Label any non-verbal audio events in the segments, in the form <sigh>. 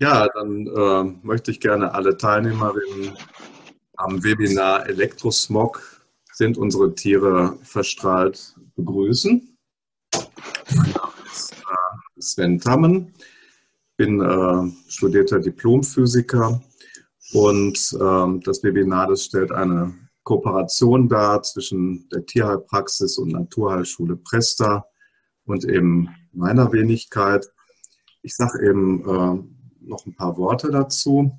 Ja, dann äh, möchte ich gerne alle Teilnehmerinnen am Webinar Elektrosmog sind unsere Tiere verstrahlt begrüßen. Mein Name ist äh, Sven Tammen, bin äh, studierter Diplomphysiker und äh, das Webinar das stellt eine Kooperation dar zwischen der Tierheilpraxis und Naturheilschule Presta und eben meiner Wenigkeit. Ich sage eben äh, noch ein paar Worte dazu,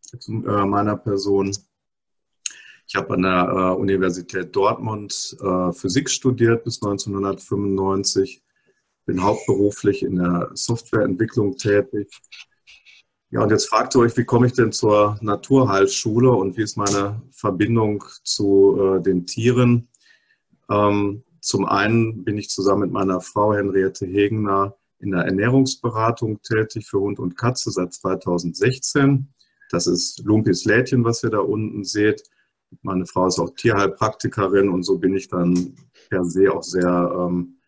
zu äh, meiner Person. Ich habe an der äh, Universität Dortmund äh, Physik studiert bis 1995, bin hauptberuflich in der Softwareentwicklung tätig. Ja, und jetzt fragt ihr euch, wie komme ich denn zur Naturheilschule und wie ist meine Verbindung zu den Tieren? Ähm, zum einen bin ich zusammen mit meiner Frau Henriette Hegener in der Ernährungsberatung tätig für Hund und Katze seit 2016. Das ist Lumpis Lädchen, was ihr da unten seht. Meine Frau ist auch Tierheilpraktikerin und so bin ich dann per se auch sehr ähm,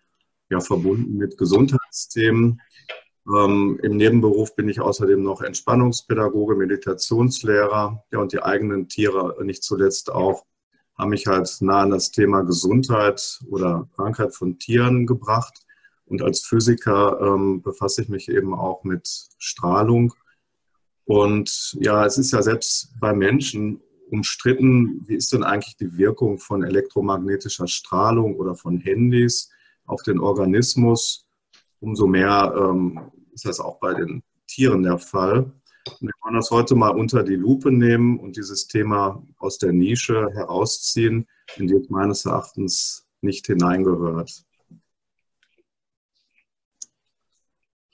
ja, verbunden mit Gesundheitsthemen. Ähm, Im Nebenberuf bin ich außerdem noch Entspannungspädagoge, Meditationslehrer. Ja, und die eigenen Tiere nicht zuletzt auch haben mich halt nah an das Thema Gesundheit oder Krankheit von Tieren gebracht. Und als Physiker ähm, befasse ich mich eben auch mit Strahlung. Und ja, es ist ja selbst bei Menschen umstritten, wie ist denn eigentlich die Wirkung von elektromagnetischer Strahlung oder von Handys auf den Organismus? Umso mehr ähm, ist das auch bei den Tieren der Fall. Und wir wollen das heute mal unter die Lupe nehmen und dieses Thema aus der Nische herausziehen, in die es meines Erachtens nicht hineingehört.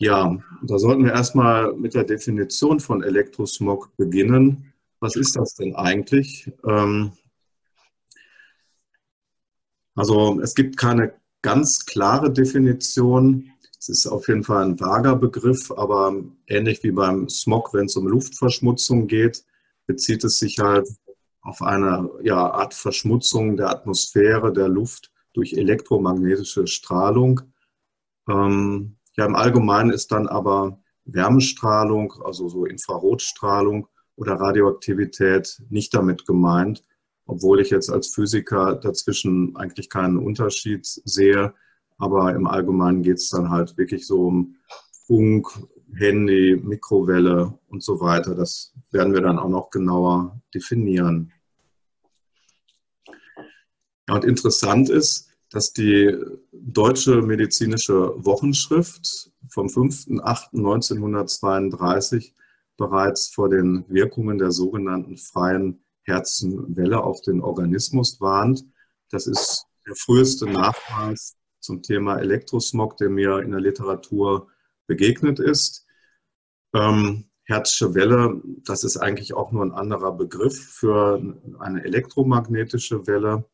Ja, da sollten wir erstmal mit der Definition von Elektrosmog beginnen was ist das denn eigentlich? Ähm, also es gibt keine ganz klare Definition. Es ist auf jeden Fall ein vager Begriff, aber ähnlich wie beim Smog, wenn es um Luftverschmutzung geht, bezieht es sich halt auf eine ja, Art Verschmutzung der Atmosphäre, der Luft durch elektromagnetische Strahlung. Ähm, ja, im Allgemeinen ist dann aber Wärmestrahlung, also so Infrarotstrahlung, oder Radioaktivität nicht damit gemeint, obwohl ich jetzt als Physiker dazwischen eigentlich keinen Unterschied sehe. Aber im Allgemeinen geht es dann halt wirklich so um Funk, Handy, Mikrowelle und so weiter. Das werden wir dann auch noch genauer definieren. Ja, und interessant ist, dass die Deutsche Medizinische Wochenschrift vom 5.8.1932 bereits vor den Wirkungen der sogenannten freien Herzenwelle auf den Organismus warnt. Das ist der früheste Nachweis zum Thema Elektrosmog, der mir in der Literatur begegnet ist. Ähm, Herzsche Welle, das ist eigentlich auch nur ein anderer Begriff für eine elektromagnetische Welle.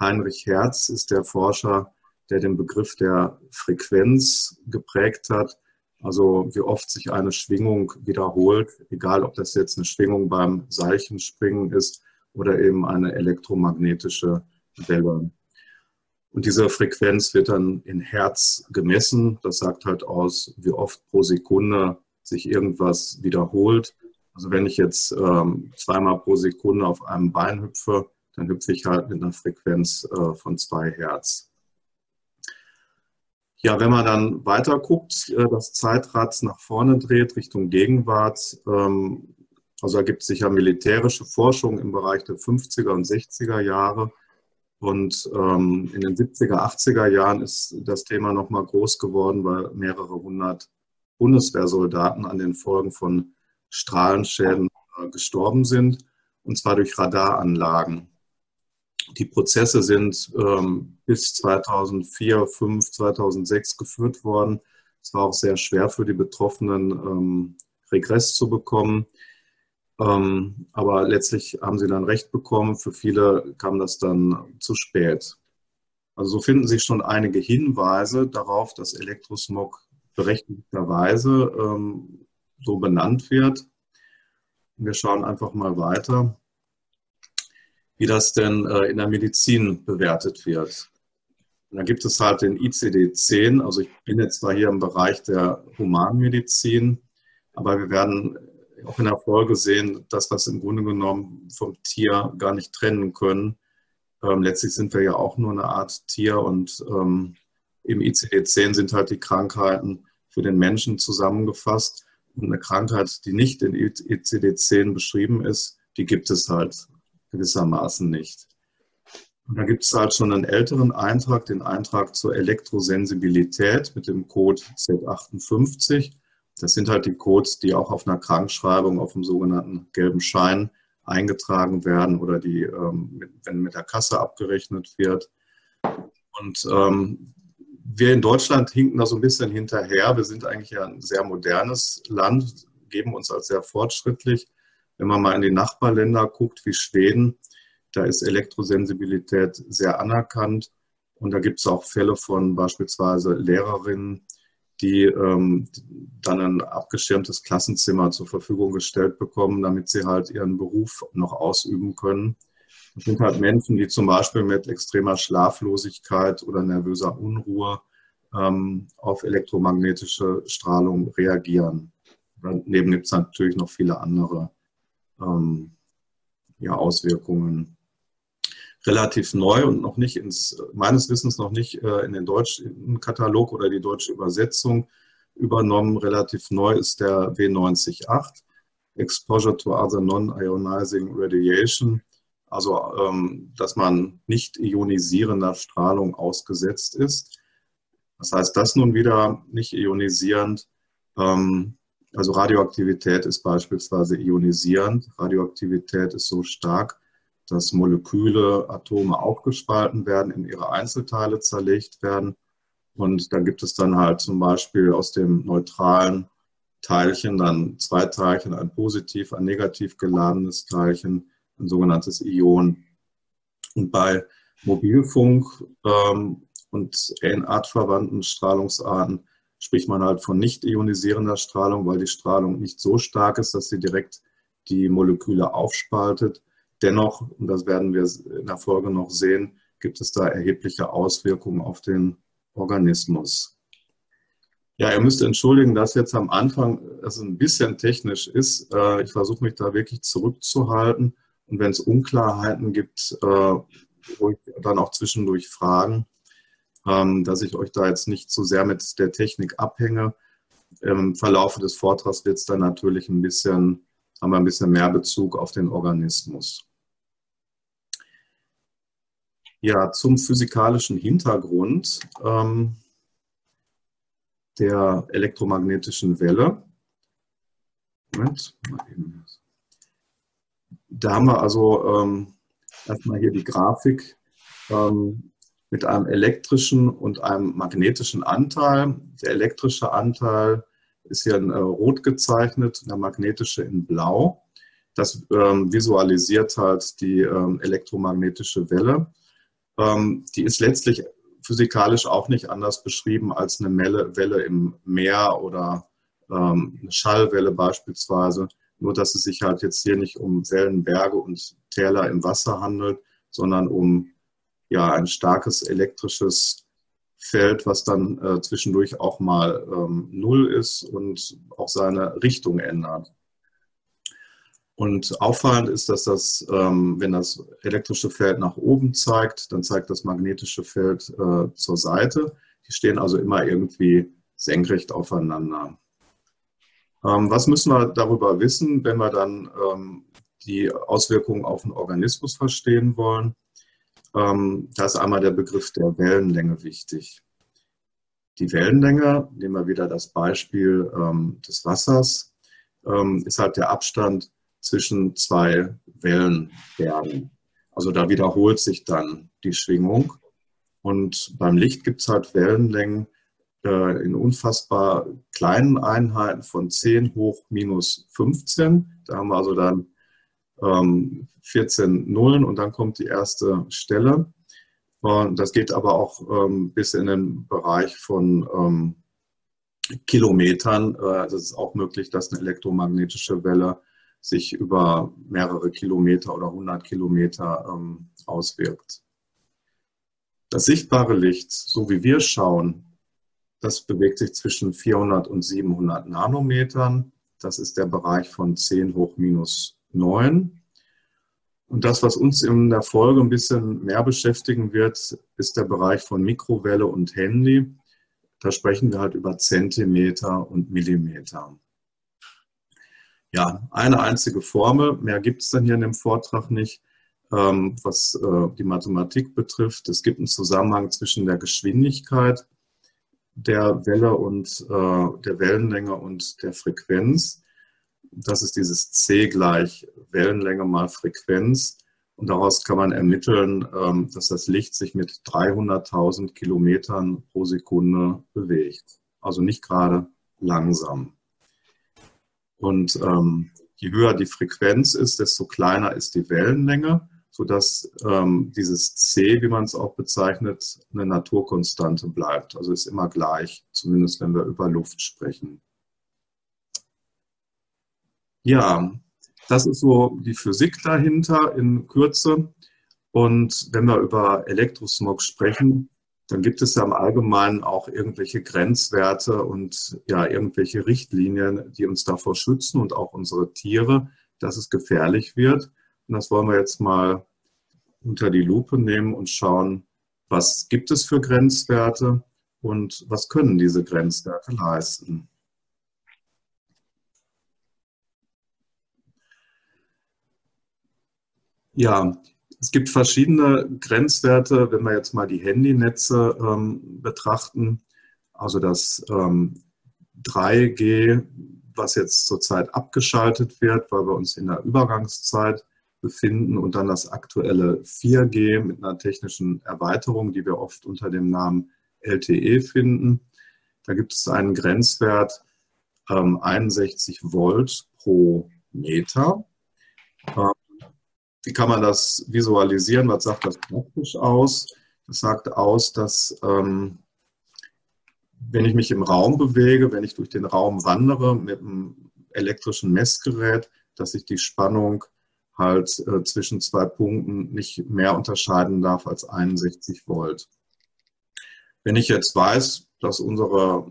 Heinrich Hertz ist der Forscher, der den Begriff der Frequenz geprägt hat also wie oft sich eine Schwingung wiederholt, egal ob das jetzt eine Schwingung beim Seilchenspringen ist oder eben eine elektromagnetische Welle. Und diese Frequenz wird dann in Hertz gemessen. Das sagt halt aus, wie oft pro Sekunde sich irgendwas wiederholt. Also wenn ich jetzt ähm, zweimal pro Sekunde auf einem Bein hüpfe, dann hüpfe ich halt mit einer Frequenz äh, von zwei Hertz. Ja, wenn man dann weiter guckt, äh, das Zeitrad nach vorne dreht Richtung Gegenwart, ähm, also da gibt es sicher militärische Forschung im Bereich der 50er und 60er Jahre. Und ähm, in den 70er, 80er Jahren ist das Thema nochmal groß geworden, weil mehrere hundert Bundeswehrsoldaten an den Folgen von Strahlenschäden äh, gestorben sind, und zwar durch Radaranlagen. Die Prozesse sind ähm, bis 2004, 2005, 2006 geführt worden. Es war auch sehr schwer für die Betroffenen, ähm, Regress zu bekommen. Ähm, aber letztlich haben sie dann Recht bekommen. Für viele kam das dann zu spät. Also so finden sich schon einige Hinweise darauf, dass Elektrosmog berechtigterweise ähm, so benannt wird. Wir schauen einfach mal weiter wie das denn äh, in der Medizin bewertet wird. Und dann gibt es halt den ICD-10, also ich bin jetzt zwar hier im Bereich der Humanmedizin, Aber wir werden auch in der Folge sehen, dass wir es im Grunde genommen vom Tier gar nicht trennen können. Ähm, letztlich sind wir ja auch nur eine Art Tier und ähm, im ICD-10 sind halt die Krankheiten für den Menschen zusammengefasst. Und eine Krankheit, die nicht in ICD-10 beschrieben ist, die gibt es halt gewissermaßen nicht. Und da gibt es halt schon einen älteren Eintrag, den Eintrag zur Elektrosensibilität mit dem Code Z58. Das sind halt die Codes, die auch auf einer Krankschreibung, auf dem sogenannten gelben Schein eingetragen werden oder die, ähm, wenn mit der Kasse abgerechnet wird. Und ähm, wir in Deutschland hinken da so ein bisschen hinterher. Wir sind eigentlich ein sehr modernes Land, geben uns als sehr fortschrittlich. Wenn man mal in die Nachbarländer guckt, wie Schweden, da ist Elektrosensibilität sehr anerkannt. Und da gibt es auch Fälle von beispielsweise Lehrerinnen, die ähm, dann ein abgeschirmtes Klassenzimmer zur Verfügung gestellt bekommen, damit sie halt ihren Beruf noch ausüben können. Das sind halt Menschen, die zum Beispiel mit extremer Schlaflosigkeit oder nervöser Unruhe ähm, auf elektromagnetische Strahlung reagieren. Daneben gibt es natürlich noch viele andere ähm, ja, Auswirkungen relativ neu und noch nicht ins, meines Wissens noch nicht äh, in den deutschen Katalog oder die deutsche Übersetzung übernommen. Relativ neu ist der W908, Exposure to other non-ionizing radiation, also ähm, dass man nicht ionisierender Strahlung ausgesetzt ist. Was heißt das nun wieder nicht ionisierend? Ähm, also Radioaktivität ist beispielsweise ionisierend. Radioaktivität ist so stark, dass Moleküle, Atome aufgespalten werden, in ihre Einzelteile zerlegt werden. Und da gibt es dann halt zum Beispiel aus dem neutralen Teilchen dann zwei Teilchen, ein positiv, ein negativ geladenes Teilchen, ein sogenanntes Ion. Und bei Mobilfunk ähm, und artverwandten Strahlungsarten spricht man halt von nicht ionisierender Strahlung, weil die Strahlung nicht so stark ist, dass sie direkt die Moleküle aufspaltet. Dennoch, und das werden wir in der Folge noch sehen, gibt es da erhebliche Auswirkungen auf den Organismus. Ja, ihr müsst entschuldigen, dass jetzt am Anfang es ein bisschen technisch ist. Äh, ich versuche mich da wirklich zurückzuhalten. Und wenn es Unklarheiten gibt, äh, dann auch zwischendurch fragen, dass ich euch da jetzt nicht zu sehr mit der Technik abhänge. Im Verlauf des Vortrags wird es dann natürlich ein bisschen, haben wir ein bisschen mehr Bezug auf den Organismus. Ja, zum physikalischen Hintergrund ähm, der elektromagnetischen Welle. Moment, Da haben wir also ähm, erstmal hier die Grafik ähm, mit einem elektrischen und einem magnetischen Anteil. Der elektrische Anteil ist hier in äh, rot gezeichnet, der magnetische in blau. Das ähm, visualisiert halt die ähm, elektromagnetische Welle. Ähm, die ist letztlich physikalisch auch nicht anders beschrieben als eine Welle im Meer oder ähm, eine Schallwelle beispielsweise. Nur dass es sich halt jetzt hier nicht um Wellen, Berge und Täler im Wasser handelt, sondern um ja, ein starkes elektrisches Feld, was dann äh, zwischendurch auch mal ähm, null ist und auch seine Richtung ändert. Und auffallend ist, dass das, ähm, wenn das elektrische Feld nach oben zeigt, dann zeigt das magnetische Feld äh, zur Seite. Die stehen also immer irgendwie senkrecht aufeinander. Ähm, was müssen wir darüber wissen, wenn wir dann ähm, die Auswirkungen auf den Organismus verstehen wollen? Ähm, da ist einmal der Begriff der Wellenlänge wichtig. Die Wellenlänge, nehmen wir wieder das Beispiel ähm, des Wassers, ähm, ist halt der Abstand zwischen zwei Wellenbergen. Also da wiederholt sich dann die Schwingung. Und beim Licht gibt es halt Wellenlängen äh, in unfassbar kleinen Einheiten von 10 hoch minus 15. Da haben wir also dann ähm, 14 Nullen und dann kommt die erste Stelle. Und das geht aber auch ähm, bis in den Bereich von ähm, Kilometern. Äh, es ist auch möglich, dass eine elektromagnetische Welle sich über mehrere Kilometer oder 100 Kilometer ähm, auswirkt. Das sichtbare Licht, so wie wir schauen, das bewegt sich zwischen 400 und 700 Nanometern. Das ist der Bereich von 10 hoch minus 9. Und das, was uns in der Folge ein bisschen mehr beschäftigen wird, ist der Bereich von Mikrowelle und Handy. Da sprechen wir halt über Zentimeter und Millimeter. Ja, eine einzige Formel, mehr gibt es dann hier in dem Vortrag nicht, ähm, was äh, die Mathematik betrifft. Es gibt einen Zusammenhang zwischen der Geschwindigkeit der Welle und äh, der Wellenlänge und der Frequenz. Das ist dieses C gleich Wellenlänge mal Frequenz. Und daraus kann man ermitteln, ähm, dass das Licht sich mit 300.000 Kilometern pro Sekunde bewegt. Also nicht gerade langsam. Und ähm, je höher die Frequenz ist, desto kleiner ist die Wellenlänge, sodass ähm, dieses C, wie man es auch bezeichnet, eine Naturkonstante bleibt. Also ist immer gleich, zumindest wenn wir über Luft sprechen. Ja, das ist so die Physik dahinter in Kürze. Und wenn wir über Elektrosmog sprechen, dann gibt es ja im Allgemeinen auch irgendwelche Grenzwerte und ja, irgendwelche Richtlinien, die uns davor schützen und auch unsere Tiere, dass es gefährlich wird. Und das wollen wir jetzt mal unter die Lupe nehmen und schauen, was gibt es für Grenzwerte und was können diese Grenzwerte leisten. Ja, es gibt verschiedene Grenzwerte, wenn wir jetzt mal die Handynetze ähm, betrachten. Also das ähm, 3G, was jetzt zurzeit abgeschaltet wird, weil wir uns in der Übergangszeit befinden und dann das aktuelle 4G mit einer technischen Erweiterung, die wir oft unter dem Namen LTE finden. Da gibt es einen Grenzwert ähm, 61 Volt pro Meter. Ähm, wie kann man das visualisieren? Was sagt das praktisch aus? Das sagt aus, dass ähm, wenn ich mich im Raum bewege, wenn ich durch den Raum wandere mit einem elektrischen Messgerät, dass ich die Spannung halt äh, zwischen zwei Punkten nicht mehr unterscheiden darf als 61 Volt. Wenn ich jetzt weiß, dass unsere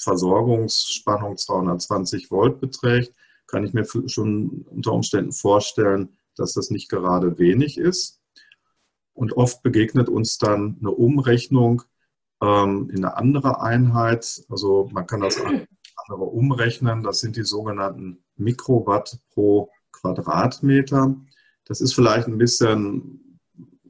Versorgungsspannung 220 Volt beträgt, kann ich mir schon unter Umständen vorstellen, dass das nicht gerade wenig ist. Und oft begegnet uns dann eine Umrechnung ähm, in eine andere Einheit. Also man kann das andere umrechnen. Das sind die sogenannten Mikrowatt pro Quadratmeter. Das ist vielleicht ein bisschen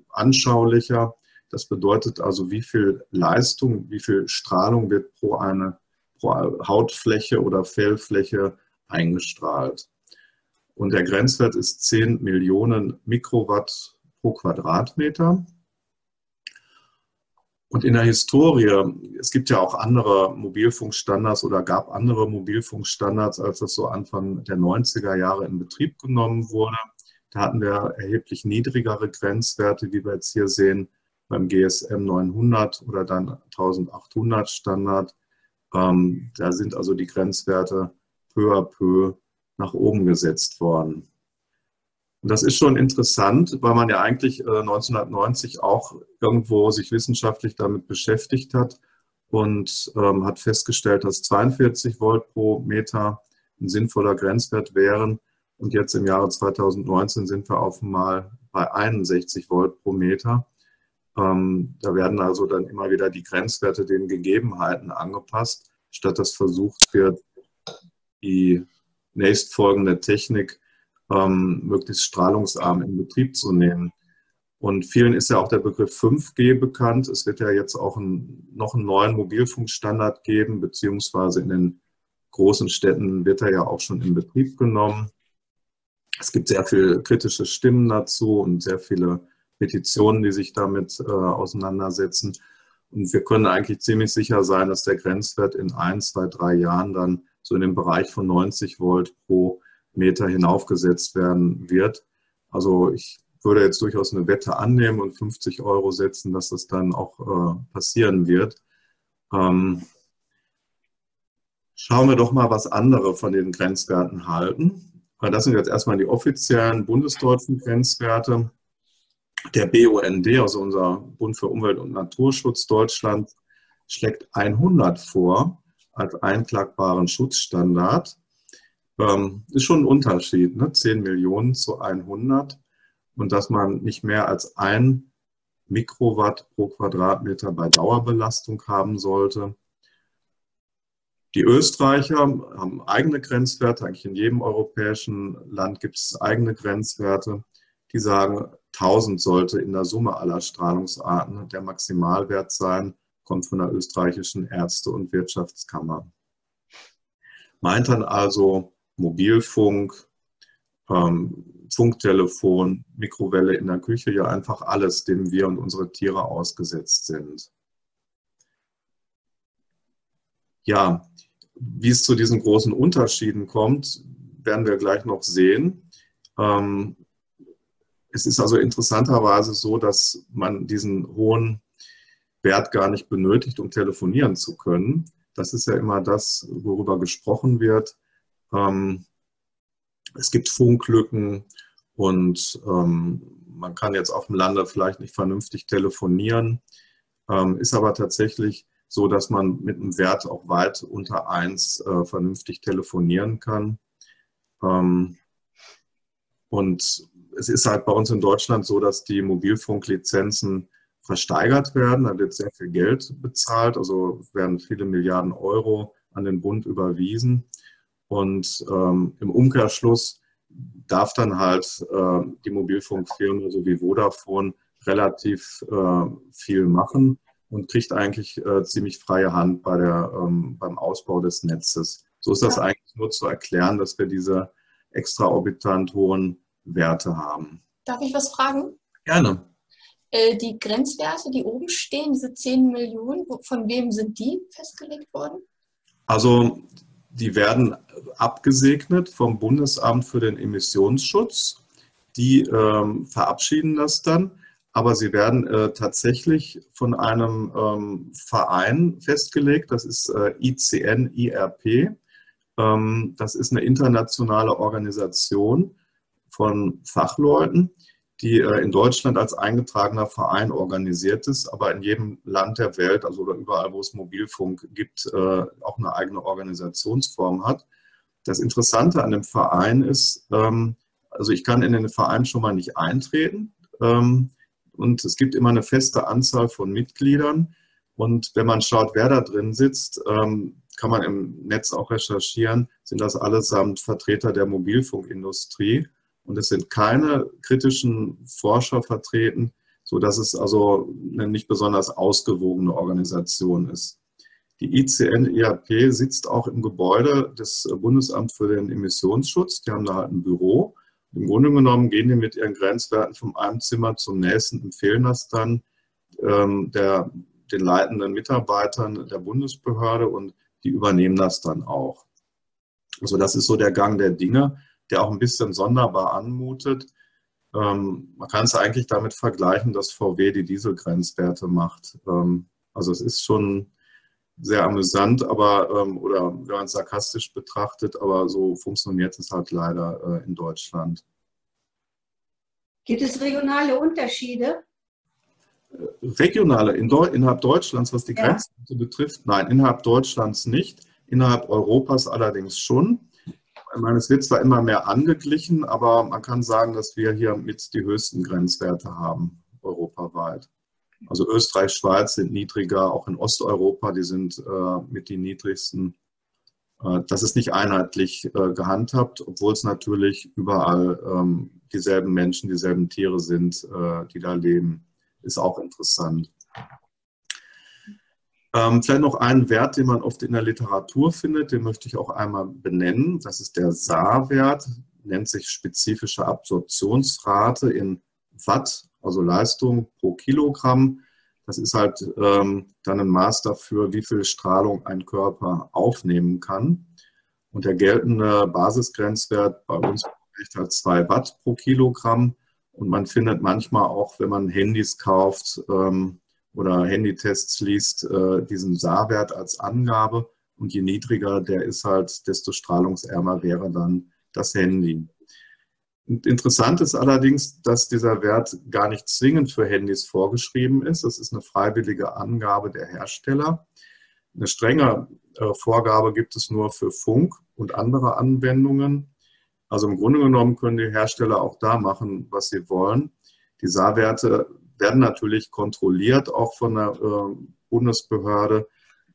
anschaulicher. Das bedeutet also, wie viel Leistung, wie viel Strahlung wird pro eine pro Hautfläche oder Fellfläche eingestrahlt. Und der Grenzwert ist 10 Millionen Mikrowatt pro Quadratmeter. Und in der Historie, es gibt ja auch andere Mobilfunkstandards oder gab andere Mobilfunkstandards, als das so Anfang der 90er Jahre in Betrieb genommen wurde. Da hatten wir erheblich niedrigere Grenzwerte, wie wir jetzt hier sehen, beim GSM 900 oder dann 1800 Standard. Ähm, da sind also die Grenzwerte peu à peu nach oben gesetzt worden. Und das ist schon interessant, weil man ja eigentlich 1990 äh, auch irgendwo sich wissenschaftlich damit beschäftigt hat und ähm, hat festgestellt, dass 42 Volt pro Meter ein sinnvoller Grenzwert wären. Und jetzt im Jahre 2019 sind wir auf einmal bei 61 Volt pro Meter. Ähm, da werden also dann immer wieder die Grenzwerte den Gegebenheiten angepasst, statt dass versucht wird, die nächstfolgende Technik ähm, möglichst strahlungsarm in Betrieb zu nehmen. Und vielen ist ja auch der Begriff 5G bekannt. Es wird ja jetzt auch ein, noch einen neuen Mobilfunkstandard geben, beziehungsweise in den großen Städten wird er ja auch schon in Betrieb genommen. Es gibt sehr viele kritische Stimmen dazu und sehr viele Petitionen, die sich damit äh, auseinandersetzen. Und wir können eigentlich ziemlich sicher sein, dass der Grenzwert in ein, zwei, drei Jahren dann so in dem Bereich von 90 Volt pro Meter hinaufgesetzt werden wird. Also ich würde jetzt durchaus eine Wette annehmen und 50 Euro setzen, dass das dann auch äh, passieren wird. Ähm, schauen wir doch mal, was andere von den Grenzwerten halten. Das sind jetzt erstmal die offiziellen bundesdeutschen Grenzwerte. Der BUND, also unser Bund für Umwelt und Naturschutz Deutschland, schlägt 100 vor als einklagbaren Schutzstandard. Ähm, ist schon ein Unterschied, ne? 10 Millionen zu 100 und dass man nicht mehr als ein Mikrowatt pro Quadratmeter bei Dauerbelastung haben sollte. Die Österreicher haben eigene Grenzwerte, eigentlich in jedem europäischen Land gibt es eigene Grenzwerte. Die sagen, 1000 sollte in der Summe aller Strahlungsarten der Maximalwert sein, kommt von der österreichischen Ärzte- und Wirtschaftskammer. Meint dann also Mobilfunk, ähm, Funktelefon, Mikrowelle in der Küche, ja einfach alles, dem wir und unsere Tiere ausgesetzt sind. Ja, wie es zu diesen großen Unterschieden kommt, werden wir gleich noch sehen. Ähm, es ist also interessanterweise so, dass man diesen hohen Wert gar nicht benötigt, um telefonieren zu können. Das ist ja immer das, worüber gesprochen wird. Ähm, es gibt Funklücken und ähm, man kann jetzt auf dem Lande vielleicht nicht vernünftig telefonieren, ähm, ist aber tatsächlich so, dass man mit einem Wert auch weit unter 1 äh, vernünftig telefonieren kann. Ähm, und es ist halt bei uns in Deutschland so, dass die Mobilfunklizenzen versteigert werden. Da wird sehr viel Geld bezahlt, also werden viele Milliarden Euro an den Bund überwiesen. Und ähm, im Umkehrschluss darf dann halt äh, die Mobilfunkfirma so wie Vodafone relativ äh, viel machen und kriegt eigentlich äh, ziemlich freie Hand bei der, ähm, beim Ausbau des Netzes. So ist das ja. eigentlich nur zu erklären, dass wir diese extraorbitant hohen Werte haben. Darf ich was fragen? Gerne. Äh, die Grenzwerte, die oben stehen, diese 10 Millionen, von wem sind die festgelegt worden? Also die werden abgesegnet vom Bundesamt für den Emissionsschutz. Die ähm, verabschieden das dann, aber sie werden äh, tatsächlich von einem ähm, Verein festgelegt, das ist äh, ICN IRP. Ähm, das ist eine internationale Organisation von Fachleuten, die äh, in Deutschland als eingetragener Verein organisiert ist, aber in jedem Land der Welt, also überall, wo es Mobilfunk gibt, äh, auch eine eigene Organisationsform hat. Das Interessante an dem Verein ist, ähm, also ich kann in den Verein schon mal nicht eintreten ähm, und es gibt immer eine feste Anzahl von Mitgliedern. Und wenn man schaut, wer da drin sitzt, ähm, kann man im Netz auch recherchieren, sind das allesamt Vertreter der Mobilfunkindustrie. Und es sind keine kritischen Forscher vertreten, sodass es also eine nicht besonders ausgewogene Organisation ist. Die ICN-IAP sitzt auch im Gebäude des Bundesamts für den Emissionsschutz. Die haben da halt ein Büro. Im Grunde genommen gehen die mit ihren Grenzwerten von einem Zimmer zum nächsten, empfehlen das dann ähm, der, den leitenden Mitarbeitern der Bundesbehörde und die übernehmen das dann auch. Also das ist so der Gang der Dinge der auch ein bisschen sonderbar anmutet. Ähm, man kann es eigentlich damit vergleichen, dass VW die Dieselgrenzwerte macht. Ähm, also es ist schon sehr amüsant, aber ähm, oder wenn man es sarkastisch betrachtet, aber so funktioniert es halt leider äh, in Deutschland. Gibt es regionale Unterschiede? Äh, regionale in Deu innerhalb Deutschlands, was die ja. Grenzen betrifft, nein, innerhalb Deutschlands nicht, innerhalb Europas allerdings schon. Ich meine, es wird zwar immer mehr angeglichen, aber man kann sagen, dass wir hier mit die höchsten Grenzwerte haben, europaweit. Also Österreich, Schweiz sind niedriger, auch in Osteuropa, die sind äh, mit die niedrigsten. Äh, das ist nicht einheitlich äh, gehandhabt, obwohl es natürlich überall ähm, dieselben Menschen, dieselben Tiere sind, äh, die da leben. Ist auch interessant. Ähm, vielleicht noch einen Wert, den man oft in der Literatur findet, den möchte ich auch einmal benennen. Das ist der SAR-Wert, nennt sich spezifische Absorptionsrate in Watt, also Leistung pro Kilogramm. Das ist halt ähm, dann ein Maß dafür, wie viel Strahlung ein Körper aufnehmen kann. Und der geltende Basisgrenzwert bei uns liegt halt 2 Watt pro Kilogramm. Und man findet manchmal auch, wenn man Handys kauft, ähm, oder Handytests liest, äh, diesen SAR-Wert als Angabe. Und je niedriger der ist halt, desto strahlungsärmer wäre dann das Handy. Interessant ist allerdings, dass dieser Wert gar nicht zwingend für Handys vorgeschrieben ist. Das ist eine freiwillige Angabe der Hersteller. Eine strenge äh, Vorgabe gibt es nur für Funk und andere Anwendungen. Also im Grunde genommen können die Hersteller auch da machen, was sie wollen. Die SAR-Werte werden natürlich kontrolliert, auch von der äh, Bundesbehörde,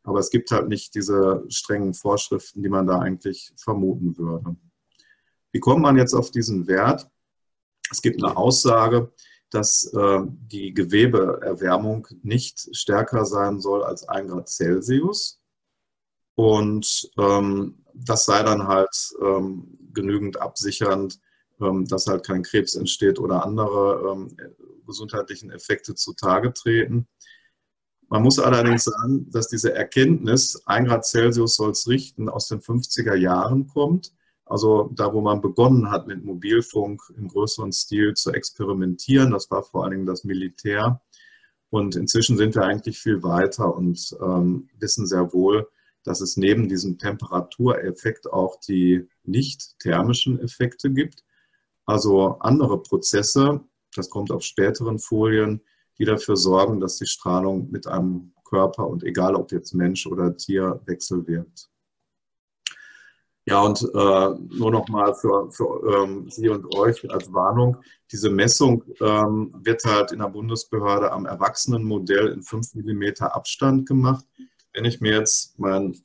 aber es gibt halt nicht diese strengen Vorschriften, die man da eigentlich vermuten würde. Wie kommt man jetzt auf diesen Wert? Es gibt eine Aussage, dass äh, die Gewebeerwärmung nicht stärker sein soll als 1 Grad Celsius. Und ähm, das sei dann halt ähm, genügend absichernd, dass halt kein Krebs entsteht oder andere ähm, gesundheitlichen Effekte zutage treten. Man muss allerdings sagen, dass diese Erkenntnis, 1 Grad Celsius soll es richten, aus den 50er Jahren kommt. Also da, wo man begonnen hat mit Mobilfunk im größeren Stil zu experimentieren, das war vor allen Dingen das Militär. Und inzwischen sind wir eigentlich viel weiter und ähm, wissen sehr wohl, dass es neben diesem Temperatureffekt auch die nicht thermischen Effekte gibt. Also andere Prozesse, das kommt auf späteren Folien, die dafür sorgen, dass die Strahlung mit einem Körper und egal ob jetzt Mensch oder Tier wechselwirkt. Ja, und äh, nur nochmal für, für ähm, Sie und euch als Warnung, diese Messung ähm, wird halt in der Bundesbehörde am Erwachsenenmodell in 5 mm Abstand gemacht. Wenn ich mir jetzt mein,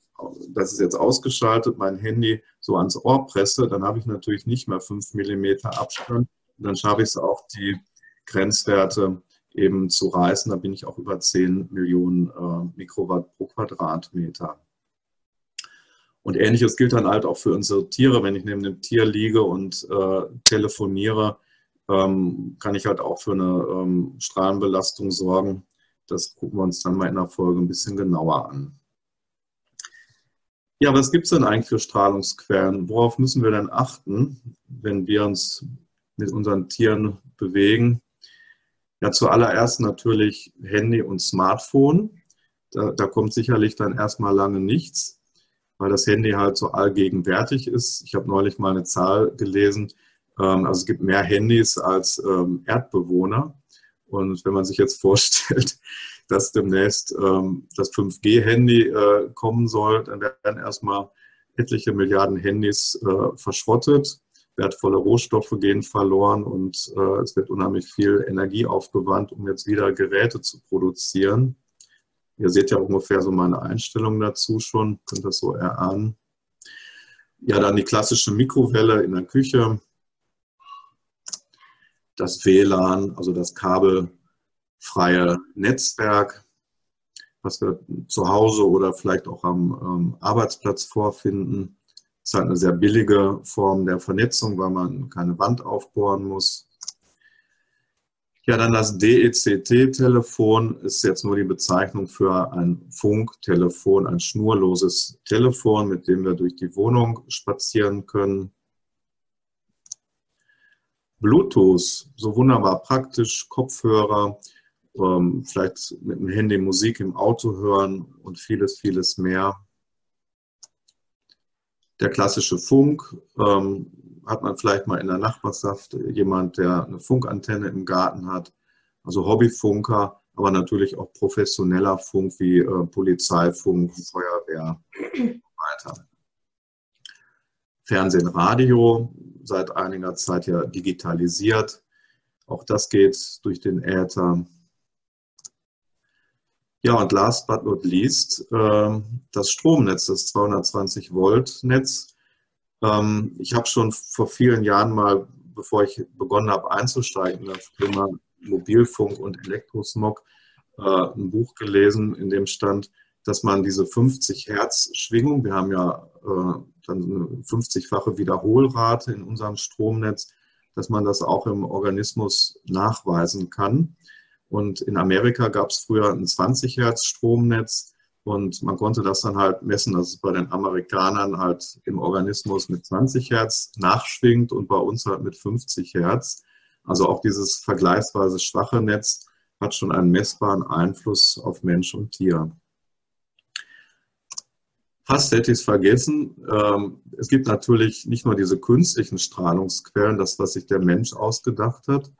das ist jetzt ausgeschaltet, mein Handy so ans Ohr presse, dann habe ich natürlich nicht mehr 5 mm Abstand. Und dann schaffe ich es auch, die Grenzwerte eben zu reißen. Da bin ich auch über 10 Millionen äh, Mikrowatt pro Quadratmeter. Und ähnliches gilt dann halt auch für unsere Tiere. Wenn ich neben dem Tier liege und äh, telefoniere, ähm, kann ich halt auch für eine ähm, Strahlenbelastung sorgen. Das gucken wir uns dann mal in der Folge ein bisschen genauer an. Ja, was gibt es denn eigentlich für Strahlungsquellen? Worauf müssen wir denn achten, wenn wir uns mit unseren Tieren bewegen? Ja, zuallererst natürlich Handy und Smartphone. Da, da kommt sicherlich dann erstmal lange nichts weil das Handy halt so allgegenwärtig ist. Ich habe neulich mal eine Zahl gelesen. Ähm, also es gibt mehr Handys als ähm, Erdbewohner. Und wenn man sich jetzt <laughs> vorstellt, dass demnächst ähm, das 5G-Handy äh, kommen soll, dann werden erstmal etliche Milliarden Handys äh, verschrottet. Wertvolle Rohstoffe gehen verloren und äh, es wird unheimlich viel Energie aufgewandt, um jetzt wieder Geräte zu produzieren. Ihr seht ja ungefähr so meine Einstellung dazu schon, könnt das so erahnen. Ja, dann die klassische Mikrowelle in der Küche, das WLAN, also das kabelfreie Netzwerk, was wir zu Hause oder vielleicht auch am ähm, Arbeitsplatz vorfinden. Ist halt eine sehr billige Form der Vernetzung, weil man keine Wand aufbohren muss. Ja, dann das DECT-Telefon ist jetzt nur die Bezeichnung für ein Funktelefon, ein schnurloses Telefon, mit dem wir durch die Wohnung spazieren können. Bluetooth, so wunderbar praktisch, Kopfhörer, ähm, vielleicht mit dem Handy Musik im Auto hören und vieles, vieles mehr. Der klassische Funk, ähm, hat man vielleicht mal in der Nachbarschaft jemand, der eine Funkantenne im Garten hat. Also Hobbyfunker, aber natürlich auch professioneller Funk wie äh, Polizeifunk, Feuerwehr und weiter. Fernsehen, Radio, seit einiger Zeit ja digitalisiert. Auch das geht durch den Äther. Ja, und last but not least, äh, das Stromnetz, das 220 Volt Netz ähm, ich habe schon vor vielen Jahren mal, bevor ich begonnen habe einzusteigen in das Thema Mobilfunk und Elektrosmog, äh, ein Buch gelesen, in dem stand, dass man diese 50 Hertz Schwingung, wir haben ja äh, dann eine 50-fache Wiederholrate in unserem Stromnetz, dass man das auch im Organismus nachweisen kann. Und in Amerika gab es früher ein 20 Hertz Stromnetz und man konnte das dann halt messen, dass es bei den Amerikanern halt im Organismus mit 20 Hertz nachschwingt und bei uns halt mit 50 Hertz. Also auch dieses vergleichsweise schwache Netz hat schon einen messbaren Einfluss auf Mensch und Tier. Fast hätte ich es vergessen. Ähm, es gibt natürlich nicht nur diese künstlichen Strahlungsquellen, das, was sich der Mensch ausgedacht hat.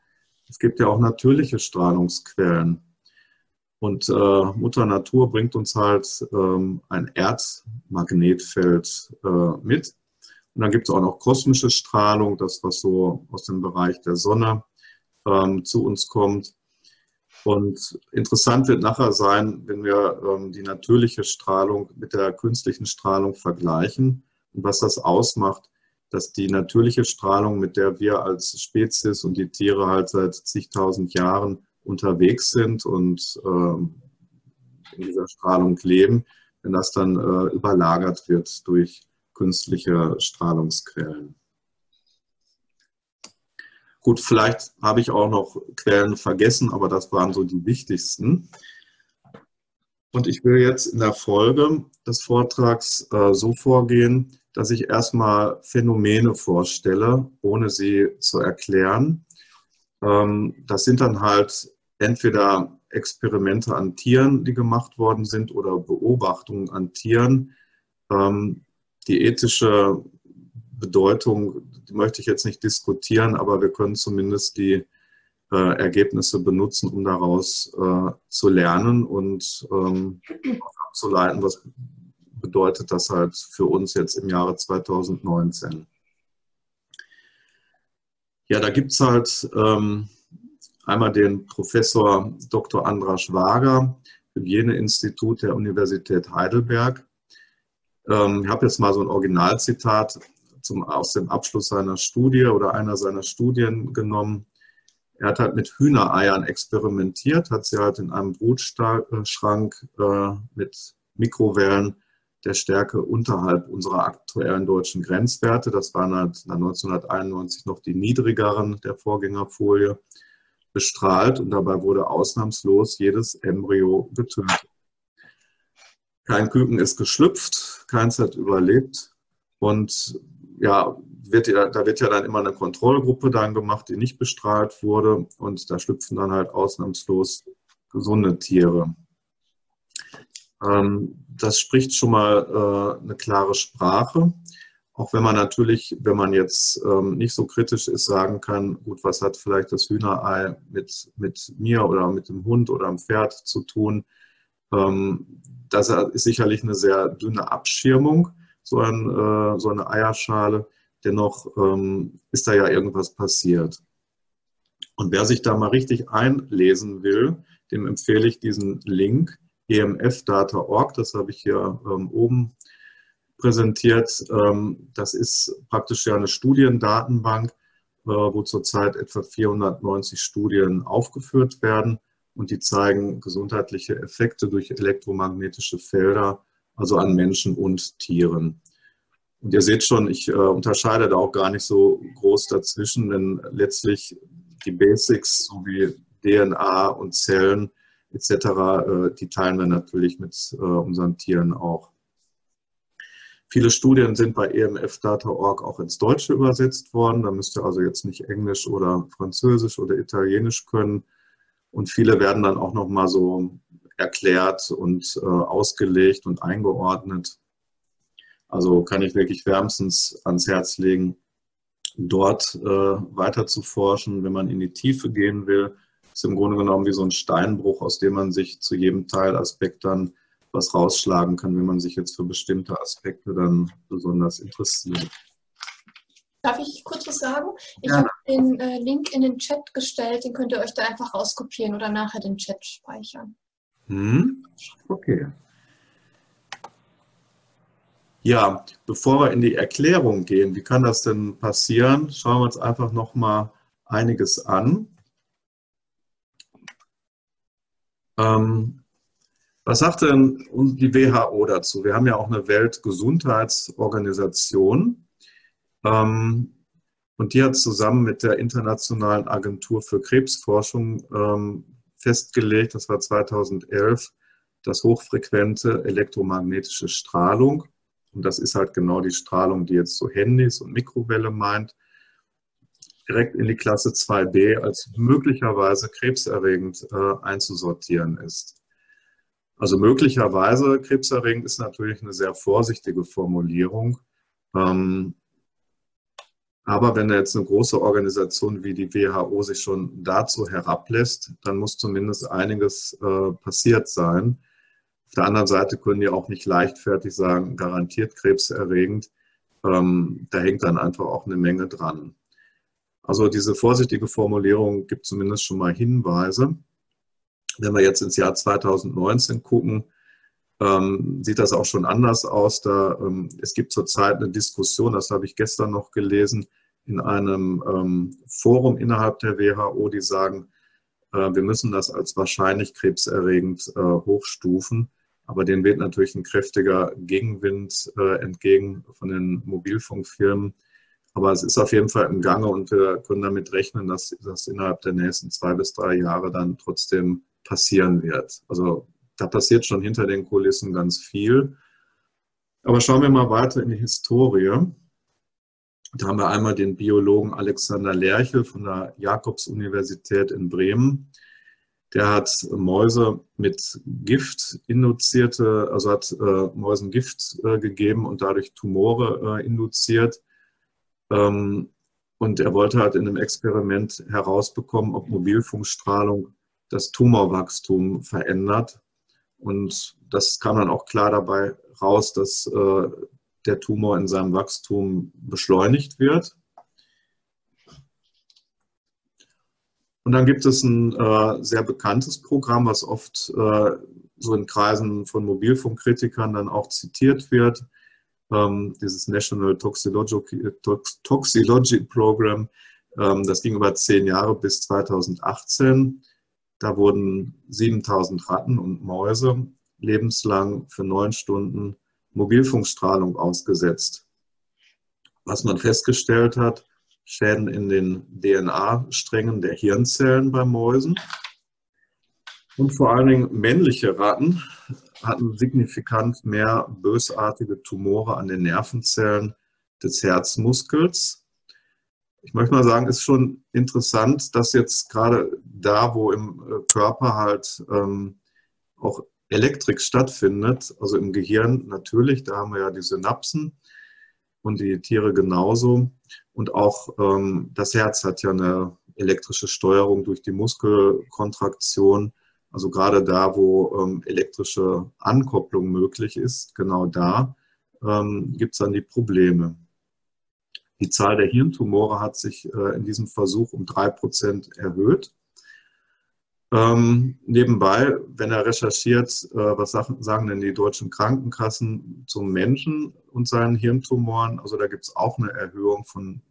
Es gibt ja auch natürliche Strahlungsquellen. Und äh, Mutter Natur bringt uns halt ähm, ein Erdmagnetfeld äh, mit. Und dann gibt es auch noch kosmische Strahlung, das, was so aus dem Bereich der Sonne ähm, zu uns kommt. Und interessant wird nachher sein, wenn wir ähm, die natürliche Strahlung mit der künstlichen Strahlung vergleichen und was das ausmacht, dass die natürliche Strahlung, mit der wir als Spezies und die Tiere halt seit zigtausend Jahren unterwegs sind und ähm, in dieser Strahlung leben, wenn das dann äh, überlagert wird durch künstliche Strahlungsquellen. Gut, vielleicht habe ich auch noch Quellen vergessen, aber das waren so die wichtigsten. Und ich will jetzt in der Folge des Vortrags äh, so vorgehen, dass ich erstmal Phänomene vorstelle, ohne sie zu erklären. Ähm, das sind dann halt entweder Experimente an Tieren, die gemacht worden sind, oder Beobachtungen an Tieren. Ähm, die ethische Bedeutung die möchte ich jetzt nicht diskutieren, aber wir können zumindest die äh, Ergebnisse benutzen, um daraus äh, zu lernen und ähm, abzuleiten, was bedeutet das halt für uns jetzt im Jahre 2019. Ja, da gibt es halt ähm, einmal den Professor Dr. Andras Wager, Hygieneinstitut der Universität Heidelberg. Ähm, ich habe jetzt mal so ein Originalzitat zum, aus dem Abschluss seiner Studie oder einer seiner Studien genommen. Er hat halt mit Hühnereiern experimentiert, hat sie halt in einem Brutschrank äh, mit Mikrowellen der Stärke unterhalb unserer aktuellen deutschen Grenzwerte. Das waren halt 1991 noch die niedrigeren der Vorgängerfolie bestrahlt und dabei wurde ausnahmslos jedes Embryo getötet. Kein Küken ist geschlüpft, keins hat überlebt und ja, wird ja, da wird ja dann immer eine Kontrollgruppe dann gemacht, die nicht bestrahlt wurde und da schlüpfen dann halt ausnahmslos gesunde Tiere. Ähm, das spricht schon mal äh, eine klare Sprache. Auch wenn man natürlich, wenn man jetzt ähm, nicht so kritisch ist, sagen kann, gut, was hat vielleicht das Hühnerei mit, mit mir oder mit dem Hund oder dem Pferd zu tun? Ähm, das ist sicherlich eine sehr dünne Abschirmung so, ein, äh, so eine Eierschale. Dennoch ähm, ist da ja irgendwas passiert. Und wer sich da mal richtig einlesen will, dem empfehle ich diesen Link emfdata.org, das habe ich hier ähm, oben präsentiert. Ähm, das ist praktisch ja eine Studiendatenbank, äh, wo zurzeit etwa 490 Studien aufgeführt werden und die zeigen gesundheitliche Effekte durch elektromagnetische Felder also an Menschen und Tieren. Und ihr seht schon, ich äh, unterscheide da auch gar nicht so groß dazwischen, denn letztlich die Basics sowie DNA und Zellen etc., äh, die teilen wir natürlich mit äh, unseren Tieren auch. Viele Studien sind bei emfdata.org auch ins Deutsche übersetzt worden. Da müsst ihr also jetzt nicht Englisch oder Französisch oder Italienisch können. Und viele werden dann auch nochmal so erklärt und äh, ausgelegt und eingeordnet. Also kann ich wirklich wärmstens ans Herz legen, dort äh, weiter zu forschen, wenn man in die Tiefe gehen will. Ist im Grunde genommen wie so ein Steinbruch, aus dem man sich zu jedem Teilaspekt dann was rausschlagen kann, wenn man sich jetzt für bestimmte Aspekte dann besonders interessiert. Darf ich kurz was sagen? Ich ja. habe den äh, Link in den Chat gestellt, den könnt ihr euch da einfach rauskopieren oder nachher den Chat speichern. Hm? Okay. Ja, bevor wir in die Erklärung gehen, wie kann das denn passieren, schauen wir uns einfach noch mal einiges an. Ähm, was sagt denn die WHO dazu? Wir haben ja auch eine Weltgesundheitsorganisation ähm, und die hat zusammen mit der Internationalen Agentur für Krebsforschung ähm, festgelegt, das war 2011, dass hochfrequente elektromagnetische Strahlung, und das ist halt genau die Strahlung, die jetzt so Handys und Mikrowelle meint, direkt in die Klasse 2b als möglicherweise krebserregend äh, einzusortieren ist. Also möglicherweise krebserregend ist natürlich eine sehr vorsichtige Formulierung. Ähm, Aber wenn jetzt eine große Organisation wie die WHO sich schon dazu herablässt, dann muss zumindest einiges äh, passiert sein. Auf der anderen Seite können die auch nicht leichtfertig sagen, garantiert krebserregend. Ähm, da hängt dann einfach auch eine Menge dran. Also diese vorsichtige Formulierung gibt zumindest schon mal Hinweise. Wenn wir jetzt ins Jahr 2019 gucken, ähm, sieht das auch schon anders aus. Da, ähm, es gibt zurzeit eine Diskussion, das habe ich gestern noch gelesen, in einem ähm, Forum innerhalb der WHO, die sagen, äh, wir müssen das als wahrscheinlich krebserregend äh, hochstufen. Aber denen weht natürlich ein kräftiger Gegenwind äh, entgegen von den Mobilfunkfirmen. Aber es ist auf jeden Fall im Gange und wir können damit rechnen, dass das innerhalb der nächsten zwei bis drei Jahre dann trotzdem passieren wird. Also da passiert schon hinter den Kulissen ganz viel. Aber schauen wir mal weiter in die Historie. Da haben wir einmal den Biologen Alexander Lerchel von der Jakobs-Universität in Bremen. Der hat Mäuse mit Gift induzierte, also hat äh, Mäusen Gift äh, gegeben und dadurch Tumore äh, induziert. Ähm, und er wollte halt in einem Experiment herausbekommen, ob Mobilfunkstrahlung das Tumorwachstum verändert. Und das kam dann auch klar dabei raus, dass äh, der Tumor in seinem Wachstum beschleunigt wird. Und dann gibt es ein äh, sehr bekanntes Programm, was oft äh, so in Kreisen von Mobilfunkkritikern dann auch zitiert wird. Ähm, dieses National Toxicology, Program, ähm, das ging über zehn Jahre bis 2018. Da wurden 7000 Ratten und Mäuse lebenslang für neun Stunden Mobilfunkstrahlung ausgesetzt. Was man festgestellt hat, Schäden in den DNA-Strängen der Hirnzellen bei Mäusen. Und vor allen Dingen männliche Ratten hatten signifikant mehr bösartige Tumore an den Nervenzellen des Herzmuskels ich möchte mal sagen, ist schon interessant, dass jetzt gerade da, wo im äh, Körper halt ähm, auch Elektrik stattfindet, also im Gehirn natürlich, da haben wir ja die Synapsen und die Tiere genauso. Und auch ähm, das Herz hat ja eine elektrische Steuerung durch die Muskelkontraktion. Also gerade da, wo ähm, elektrische Ankopplung möglich ist, genau da ähm, gibt es dann die Probleme. Die Zahl der Hirntumore hat sich äh, in diesem Versuch um drei Prozent erhöht. Ähm, nebenbei, wenn er recherchiert, äh, was sagen, sagen denn die deutschen Krankenkassen zum Menschen und seinen Hirntumoren, also da gibt es auch eine Erhöhung von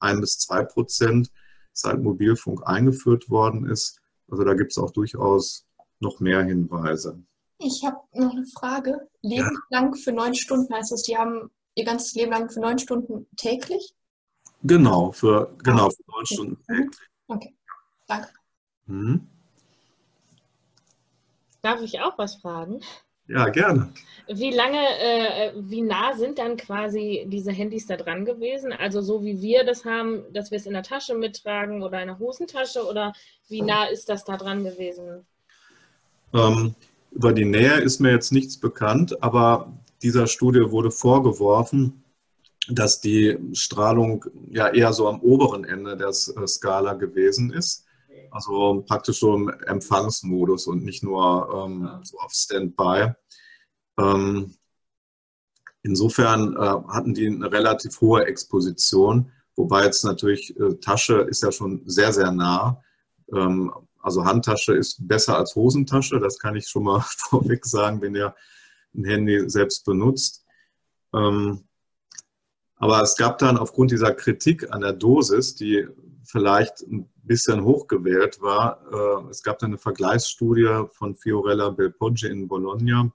ein bis zwei Prozent, seit Mobilfunk eingeführt worden ist. Also da gibt es auch durchaus noch mehr Hinweise. Ich habe noch eine Frage. Lebenslang ja. für neun Stunden heißt das, die haben ihr ganzes Leben lang für neun Stunden täglich? Genau, für, genau, für neun okay. Stunden mhm. täglich. Okay, danke. Mhm. Darf ich auch was fragen? Ja, gerne. Wie lange, äh, wie nah sind dann quasi diese Handys da dran gewesen? Also so wie wir das haben, dass wir es in der Tasche mittragen oder in der Hosentasche oder wie nah ist das da dran gewesen? Ähm, über die Nähe ist mir jetzt nichts bekannt, aber dieser Studie wurde vorgeworfen, dass die Strahlung ja eher so am oberen Ende der äh, Skala gewesen ist. Also praktisch so im Empfangsmodus und nicht nur ähm, so auf Standby. Ähm, insofern äh, hatten die eine relativ hohe Exposition, wobei jetzt natürlich äh, Tasche ist ja schon sehr, sehr nah. Ähm, also Handtasche ist besser als Hosentasche, das kann ich schon mal <laughs> vorweg sagen, wenn ihr ein Handy selbst benutzt. Ähm, aber es gab dann aufgrund dieser Kritik an der Dosis, die vielleicht ein bisschen hochgewählt war, äh, es gab eine Vergleichsstudie von Fiorella Belpoggi in Bologna,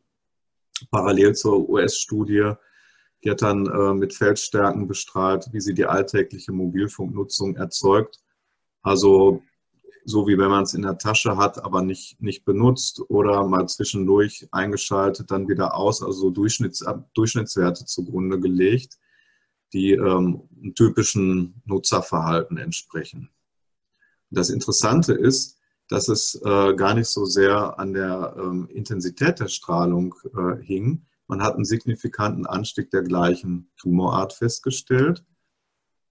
parallel zur US-Studie. Die hat dann äh, mit Feldstärken bestrahlt, wie sie die alltägliche Mobilfunknutzung erzeugt. Also so wie wenn man es in der Tasche hat, aber nicht, nicht benutzt oder mal zwischendurch eingeschaltet, dann wieder aus, also Durchschnitts, Durchschnittswerte zugrunde gelegt, die ähm, typischen Nutzerverhalten entsprechen. Das Interessante ist, dass es äh, gar nicht so sehr an der ähm, Intensität der Strahlung äh, hing. Man hat einen signifikanten Anstieg der gleichen Tumorart festgestellt.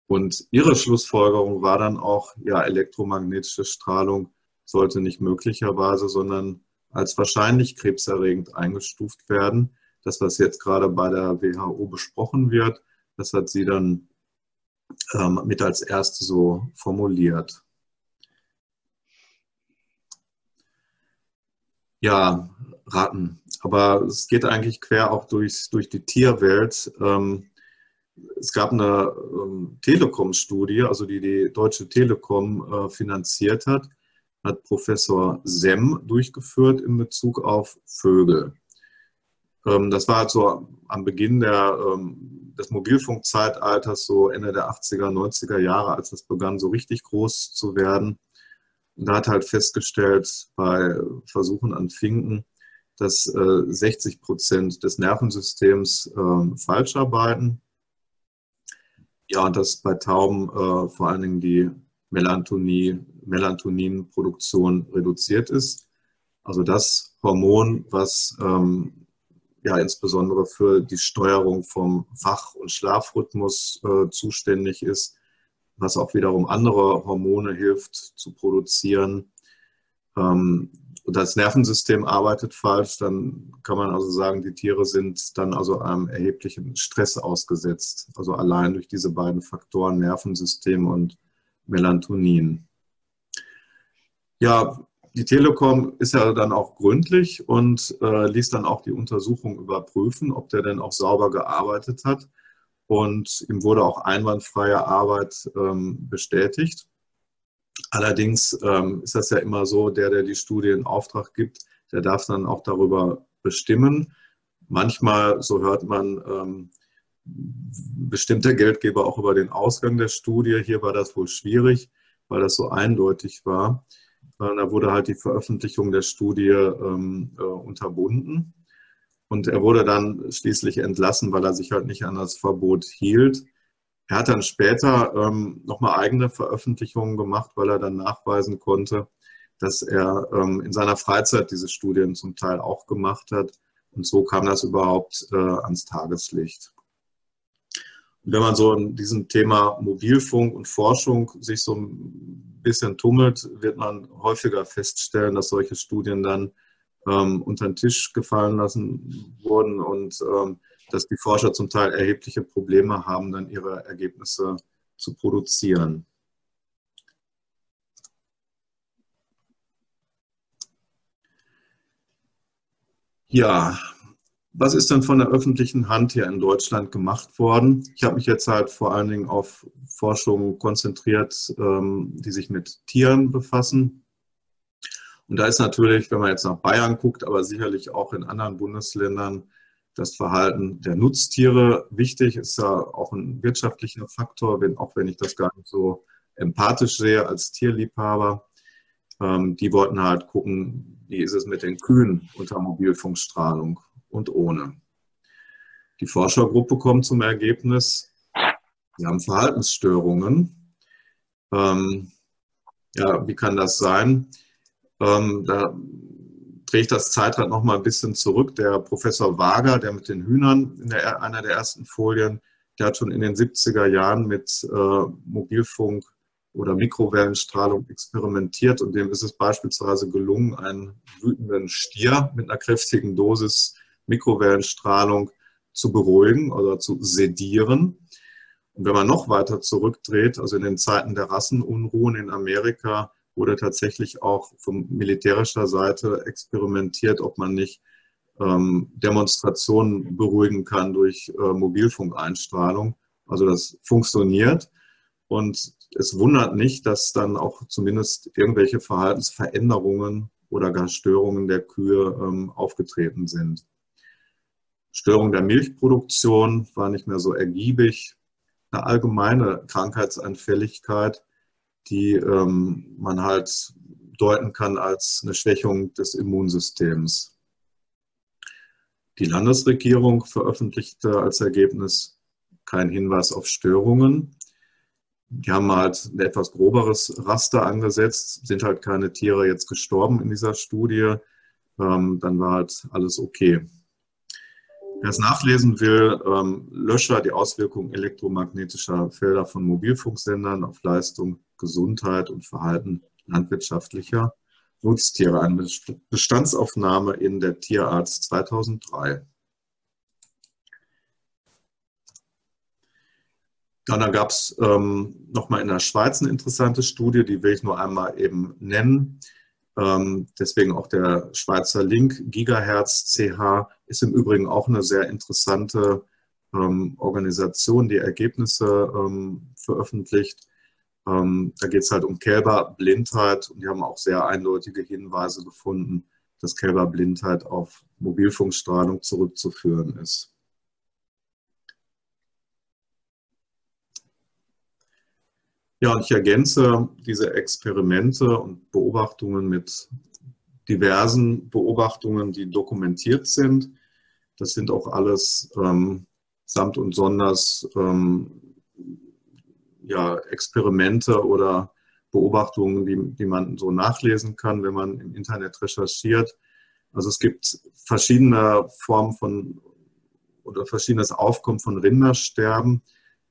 Und ihre Schlussfolgerung war dann auch, ja, elektromagnetische Strahlung sollte nicht möglicherweise, sondern als wahrscheinlich krebserregend eingestuft werden. Das, was jetzt gerade bei der WHO besprochen wird, das hat sie dann ähm, mit als erste so formuliert. Ja, Ratten. Aber es geht eigentlich quer auch durch, durch die Tierwelt. Ähm, es gab eine ähm, Telekom-Studie, also die die Deutsche Telekom äh, finanziert hat, hat Professor Semm durchgeführt in Bezug auf Vögel. Ähm, das war halt so am Beginn der, ähm, des Mobilfunkzeitalters, so Ende der 80er, 90er Jahre, als das begann, so richtig groß zu werden. Und da hat halt festgestellt, bei Versuchen an Finken, dass 60 äh, Prozent des Nervensystems ähm, falsch arbeiten. Ja, und dass bei Tauben äh, vor allen Dingen die Melatonin, Melatoninproduktion reduziert ist. Also das Hormon, was ähm, ja insbesondere für die Steuerung vom Wach- und Schlafrhythmus äh, zuständig ist, was auch wiederum andere Hormone hilft zu produzieren. Ähm, und das Nervensystem arbeitet falsch, dann kann man also sagen, die Tiere sind dann also einem erheblichen Stress ausgesetzt. Also allein durch diese beiden Faktoren, Nervensystem und Melatonin. Ja, die Telekom ist ja dann auch gründlich und äh, ließ dann auch die Untersuchung überprüfen, ob der denn auch sauber gearbeitet hat. Und ihm wurde auch einwandfreie Arbeit ähm, bestätigt. Allerdings ähm, ist das ja immer so, der, der die Studie in Auftrag gibt, der darf dann auch darüber bestimmen. Manchmal, so hört man, ähm, bestimmt der Geldgeber auch über den Ausgang der Studie. Hier war das wohl schwierig, weil das so eindeutig war. Da wurde halt die Veröffentlichung der Studie ähm, äh, unterbunden. Und er wurde dann schließlich entlassen, weil er sich halt nicht an das Verbot hielt. Er hat dann später ähm, nochmal eigene Veröffentlichungen gemacht, weil er dann nachweisen konnte, dass er ähm, in seiner Freizeit diese Studien zum Teil auch gemacht hat. Und so kam das überhaupt äh, ans Tageslicht. Und wenn man so in diesem Thema Mobilfunk und Forschung sich so ein bisschen tummelt, wird man häufiger feststellen, dass solche Studien dann ähm, unter den Tisch gefallen lassen wurden und ähm, dass die Forscher zum Teil erhebliche Probleme haben, dann ihre Ergebnisse zu produzieren. Ja, was ist denn von der öffentlichen Hand hier in Deutschland gemacht worden? Ich habe mich jetzt halt vor allen Dingen auf Forschungen konzentriert, ähm, die sich mit Tieren befassen. Und da ist natürlich, wenn man jetzt nach Bayern guckt, aber sicherlich auch in anderen Bundesländern, das Verhalten der Nutztiere wichtig, ist ja auch ein wirtschaftlicher Faktor, wenn, auch wenn ich das gar nicht so empathisch sehe als Tierliebhaber. Ähm, die wollten halt gucken, wie ist es mit den Kühen unter Mobilfunkstrahlung und ohne. Die Forschergruppe kommt zum Ergebnis, sie haben Verhaltensstörungen. Ähm, ja, wie kann das sein? Ähm, da drehe ich das Zeitrad noch mal ein bisschen zurück. Der Professor Wager, der mit den Hühnern in der, einer der ersten Folien, der hat schon in den 70er Jahren mit äh, Mobilfunk oder Mikrowellenstrahlung experimentiert und dem ist es beispielsweise gelungen, einen wütenden Stier mit einer kräftigen Dosis Mikrowellenstrahlung zu beruhigen oder zu sedieren. Und wenn man noch weiter zurückdreht, also in den Zeiten der Rassenunruhen in Amerika, wurde tatsächlich auch von militärischer Seite experimentiert, ob man nicht ähm, Demonstrationen beruhigen kann durch äh, Mobilfunkeinstrahlung. Also das funktioniert. Und es wundert nicht, dass dann auch zumindest irgendwelche Verhaltensveränderungen oder gar Störungen der Kühe ähm, aufgetreten sind. Störung der Milchproduktion war nicht mehr so ergiebig. Eine allgemeine Krankheitsanfälligkeit, die ähm, man halt deuten kann als eine Schwächung des Immunsystems. Die Landesregierung veröffentlichte als Ergebnis keinen Hinweis auf Störungen. Die haben halt ein etwas groberes Raster angesetzt, sind halt keine Tiere jetzt gestorben in dieser Studie. Ähm, dann war halt alles okay. Wer es nachlesen will, ähm, Löscher, die Auswirkungen elektromagnetischer Felder von Mobilfunksendern auf Leistung, Gesundheit und Verhalten landwirtschaftlicher Nutztiere. Eine Bestandsaufnahme in der Tierarzt 2003. Ja, dann gab es ähm, nochmal in der Schweiz eine interessante Studie, die will ich nur einmal eben nennen. Ähm, deswegen auch der Schweizer Link. Gigahertz CH ist im Übrigen auch eine sehr interessante ähm, Organisation, die Ergebnisse ähm, veröffentlicht. Da geht es halt um Kälberblindheit und die haben auch sehr eindeutige Hinweise gefunden, dass Kälberblindheit auf Mobilfunkstrahlung zurückzuführen ist. Ja, und ich ergänze diese Experimente und Beobachtungen mit diversen Beobachtungen, die dokumentiert sind. Das sind auch alles ähm, samt und sonders ähm, ja, Experimente oder Beobachtungen, die, die man so nachlesen kann, wenn man im Internet recherchiert. Also es gibt verschiedene Formen von oder verschiedenes Aufkommen von Rindersterben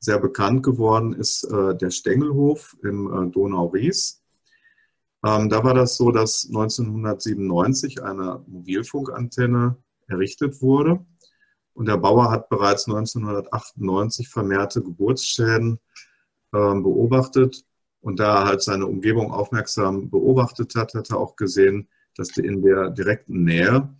sehr bekannt geworden ist äh, der Stängelhof im äh, Donau-Ries. Ähm, da war das so, dass 1997 eine Mobilfunkantenne errichtet wurde. Und der Bauer hat bereits 1998 vermehrte Geburtsschäden äh, beobachtet. Und da er halt seine Umgebung aufmerksam beobachtet hat, hat er auch gesehen, dass in der direkten Nähe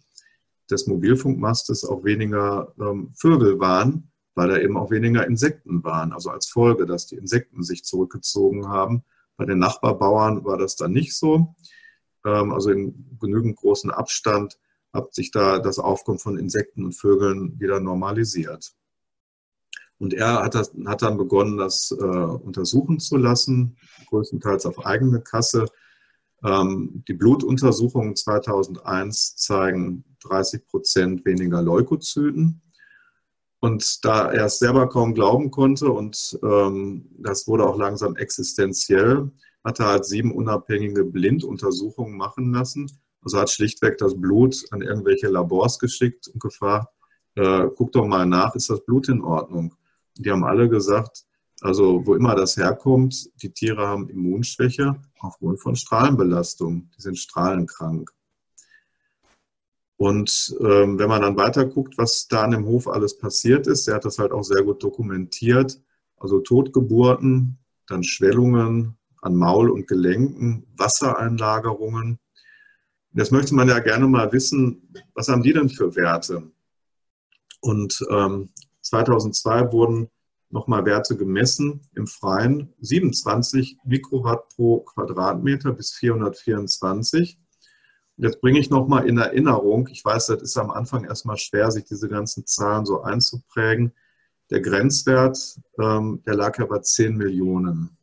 des Mobilfunkmastes auch weniger ähm, Vögel waren weil da eben auch weniger Insekten waren. Also als Folge, dass die Insekten sich zurückgezogen haben. Bei den Nachbarbauern war das dann nicht so. Ähm, also in genügend großen Abstand hat sich da das Aufkommen von Insekten und Vögeln wieder normalisiert. Und er hat, das, hat dann begonnen, das äh, untersuchen zu lassen, größtenteils auf eigene Kasse. Ähm, die Blutuntersuchungen 2001 zeigen 30 Prozent weniger Leukozyten. Und da er es selber kaum glauben konnte und ähm, das wurde auch langsam existenziell, hat er halt sieben unabhängige Blinduntersuchungen machen lassen. Also hat schlichtweg das Blut an irgendwelche Labors geschickt und gefragt, äh, guck doch mal nach, ist das Blut in Ordnung? Die haben alle gesagt, also wo immer das herkommt, die Tiere haben Immunschwäche aufgrund von Strahlenbelastung. Die sind strahlenkrank. Und ähm, wenn man dann weiter guckt, was da an dem Hof alles passiert ist, der hat das halt auch sehr gut dokumentiert. Also Totgeburten, dann Schwellungen an Maul und Gelenken, Wassereinlagerungen. Jetzt möchte man ja gerne mal wissen, was haben die denn für Werte? Und ähm, 2002 wurden nochmal Werte gemessen im Freien, 27 Mikrowatt pro Quadratmeter bis 424. Jetzt bringe ich nochmal in Erinnerung, ich weiß, das ist am Anfang erstmal schwer, sich diese ganzen Zahlen so einzuprägen. Der Grenzwert, ähm, der lag ja bei 10 Millionen.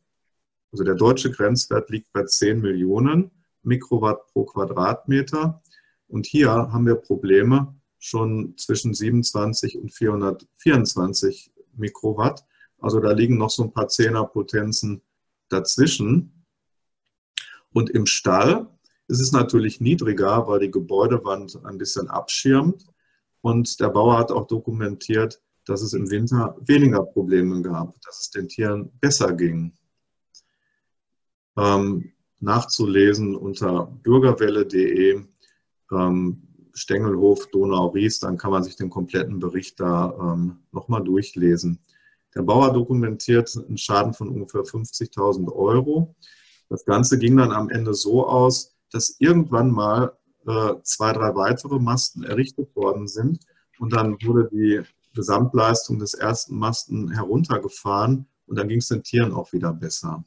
Also der deutsche Grenzwert liegt bei 10 Millionen Mikrowatt pro Quadratmeter. Und hier haben wir Probleme schon zwischen 27 und 424 Mikrowatt. Also da liegen noch so ein paar Zehnerpotenzen dazwischen. Und im Stall es ist natürlich niedriger, weil die Gebäudewand ein bisschen abschirmt. Und der Bauer hat auch dokumentiert, dass es im Winter weniger Probleme gab, dass es den Tieren besser ging. Ähm, nachzulesen unter bürgerwelle.de ähm, Stengelhof Donau-Ries, dann kann man sich den kompletten Bericht da ähm, nochmal durchlesen. Der Bauer dokumentiert einen Schaden von ungefähr 50.000 Euro. Das Ganze ging dann am Ende so aus, dass irgendwann mal äh, zwei, drei weitere Masten errichtet worden sind und dann wurde die Gesamtleistung des ersten Masten heruntergefahren und dann ging es den Tieren auch wieder besser.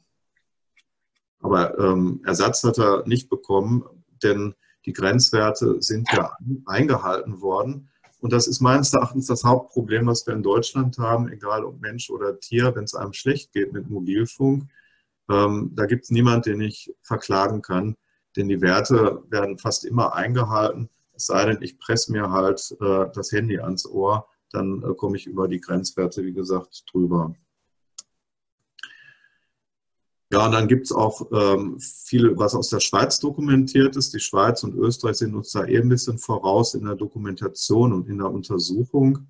Aber ähm, Ersatz hat er nicht bekommen, denn die Grenzwerte sind ja eingehalten worden. Und das ist meines Erachtens das Hauptproblem, was wir in Deutschland haben, egal ob Mensch oder Tier, wenn es einem schlecht geht mit Mobilfunk. Ähm, da gibt es niemanden, den ich verklagen kann denn die Werte werden fast immer eingehalten. Es sei denn, ich presse mir halt äh, das Handy ans Ohr, dann äh, komme ich über die Grenzwerte, wie gesagt, drüber. Ja, und dann gibt es auch ähm, viel, was aus der Schweiz dokumentiert ist. Die Schweiz und Österreich sind uns da eh ein bisschen voraus in der Dokumentation und in der Untersuchung.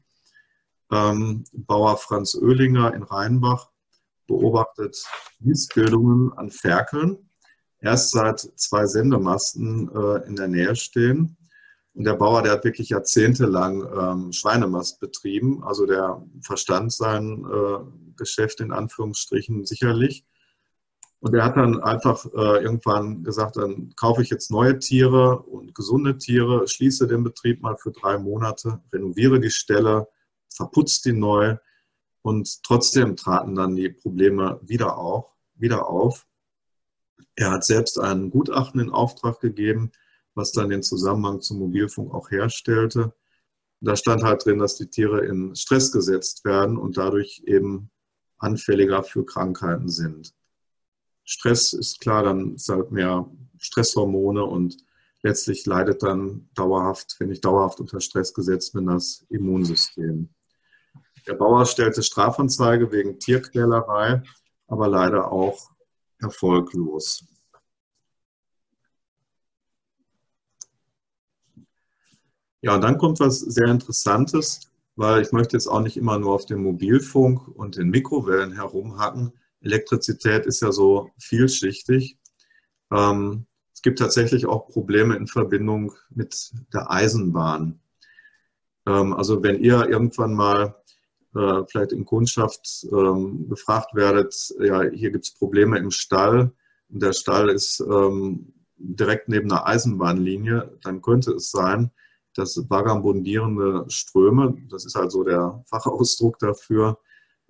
ähm, Bauer Franz Oehlinger in Rheinbach beobachtet Missbildungen an Ferkeln, erst seit zwei Sendemasten äh, in der Nähe stehen. Und der Bauer, der hat wirklich jahrzehntelang ähm, Schweinemast betrieben, also der verstand sein äh, Geschäft in Anführungsstrichen sicherlich. Und er hat dann einfach äh, irgendwann gesagt, dann kaufe ich jetzt neue Tiere und gesunde Tiere, schließe den Betrieb mal für drei Monate, renoviere die Stelle, verputzt die neu und trotzdem traten dann die Probleme wieder auf. Wieder auf. Er hat selbst ein Gutachten in Auftrag gegeben, was dann den Zusammenhang zum Mobilfunk auch herstellte. Da stand halt drin, dass die Tiere in Stress gesetzt werden und dadurch eben anfälliger für Krankheiten sind. Stress ist klar, dann ist halt mehr Stresshormone und letztlich leidet dann dauerhaft, wenn ich dauerhaft unter Stress gesetzt bin, das Immunsystem. Der Bauer stellte Strafanzeige wegen Tierquälerei, aber leider auch erfolglos. Ja, und dann kommt was sehr Interessantes, weil ich möchte jetzt auch nicht immer nur auf dem Mobilfunk und den Mikrowellen herumhacken. Elektrizität ist ja so vielschichtig. Ähm, es gibt tatsächlich auch Probleme in Verbindung mit der Eisenbahn. Ähm, also wenn ihr irgendwann mal äh, vielleicht in Kundschaft ähm, gefragt werdet, ja, hier gibt es Probleme im Stall und der Stall ist direkt neben einer Eisenbahnlinie, dann könnte es sein, dass vagabundierende Ströme, das ist also der Fachausdruck dafür,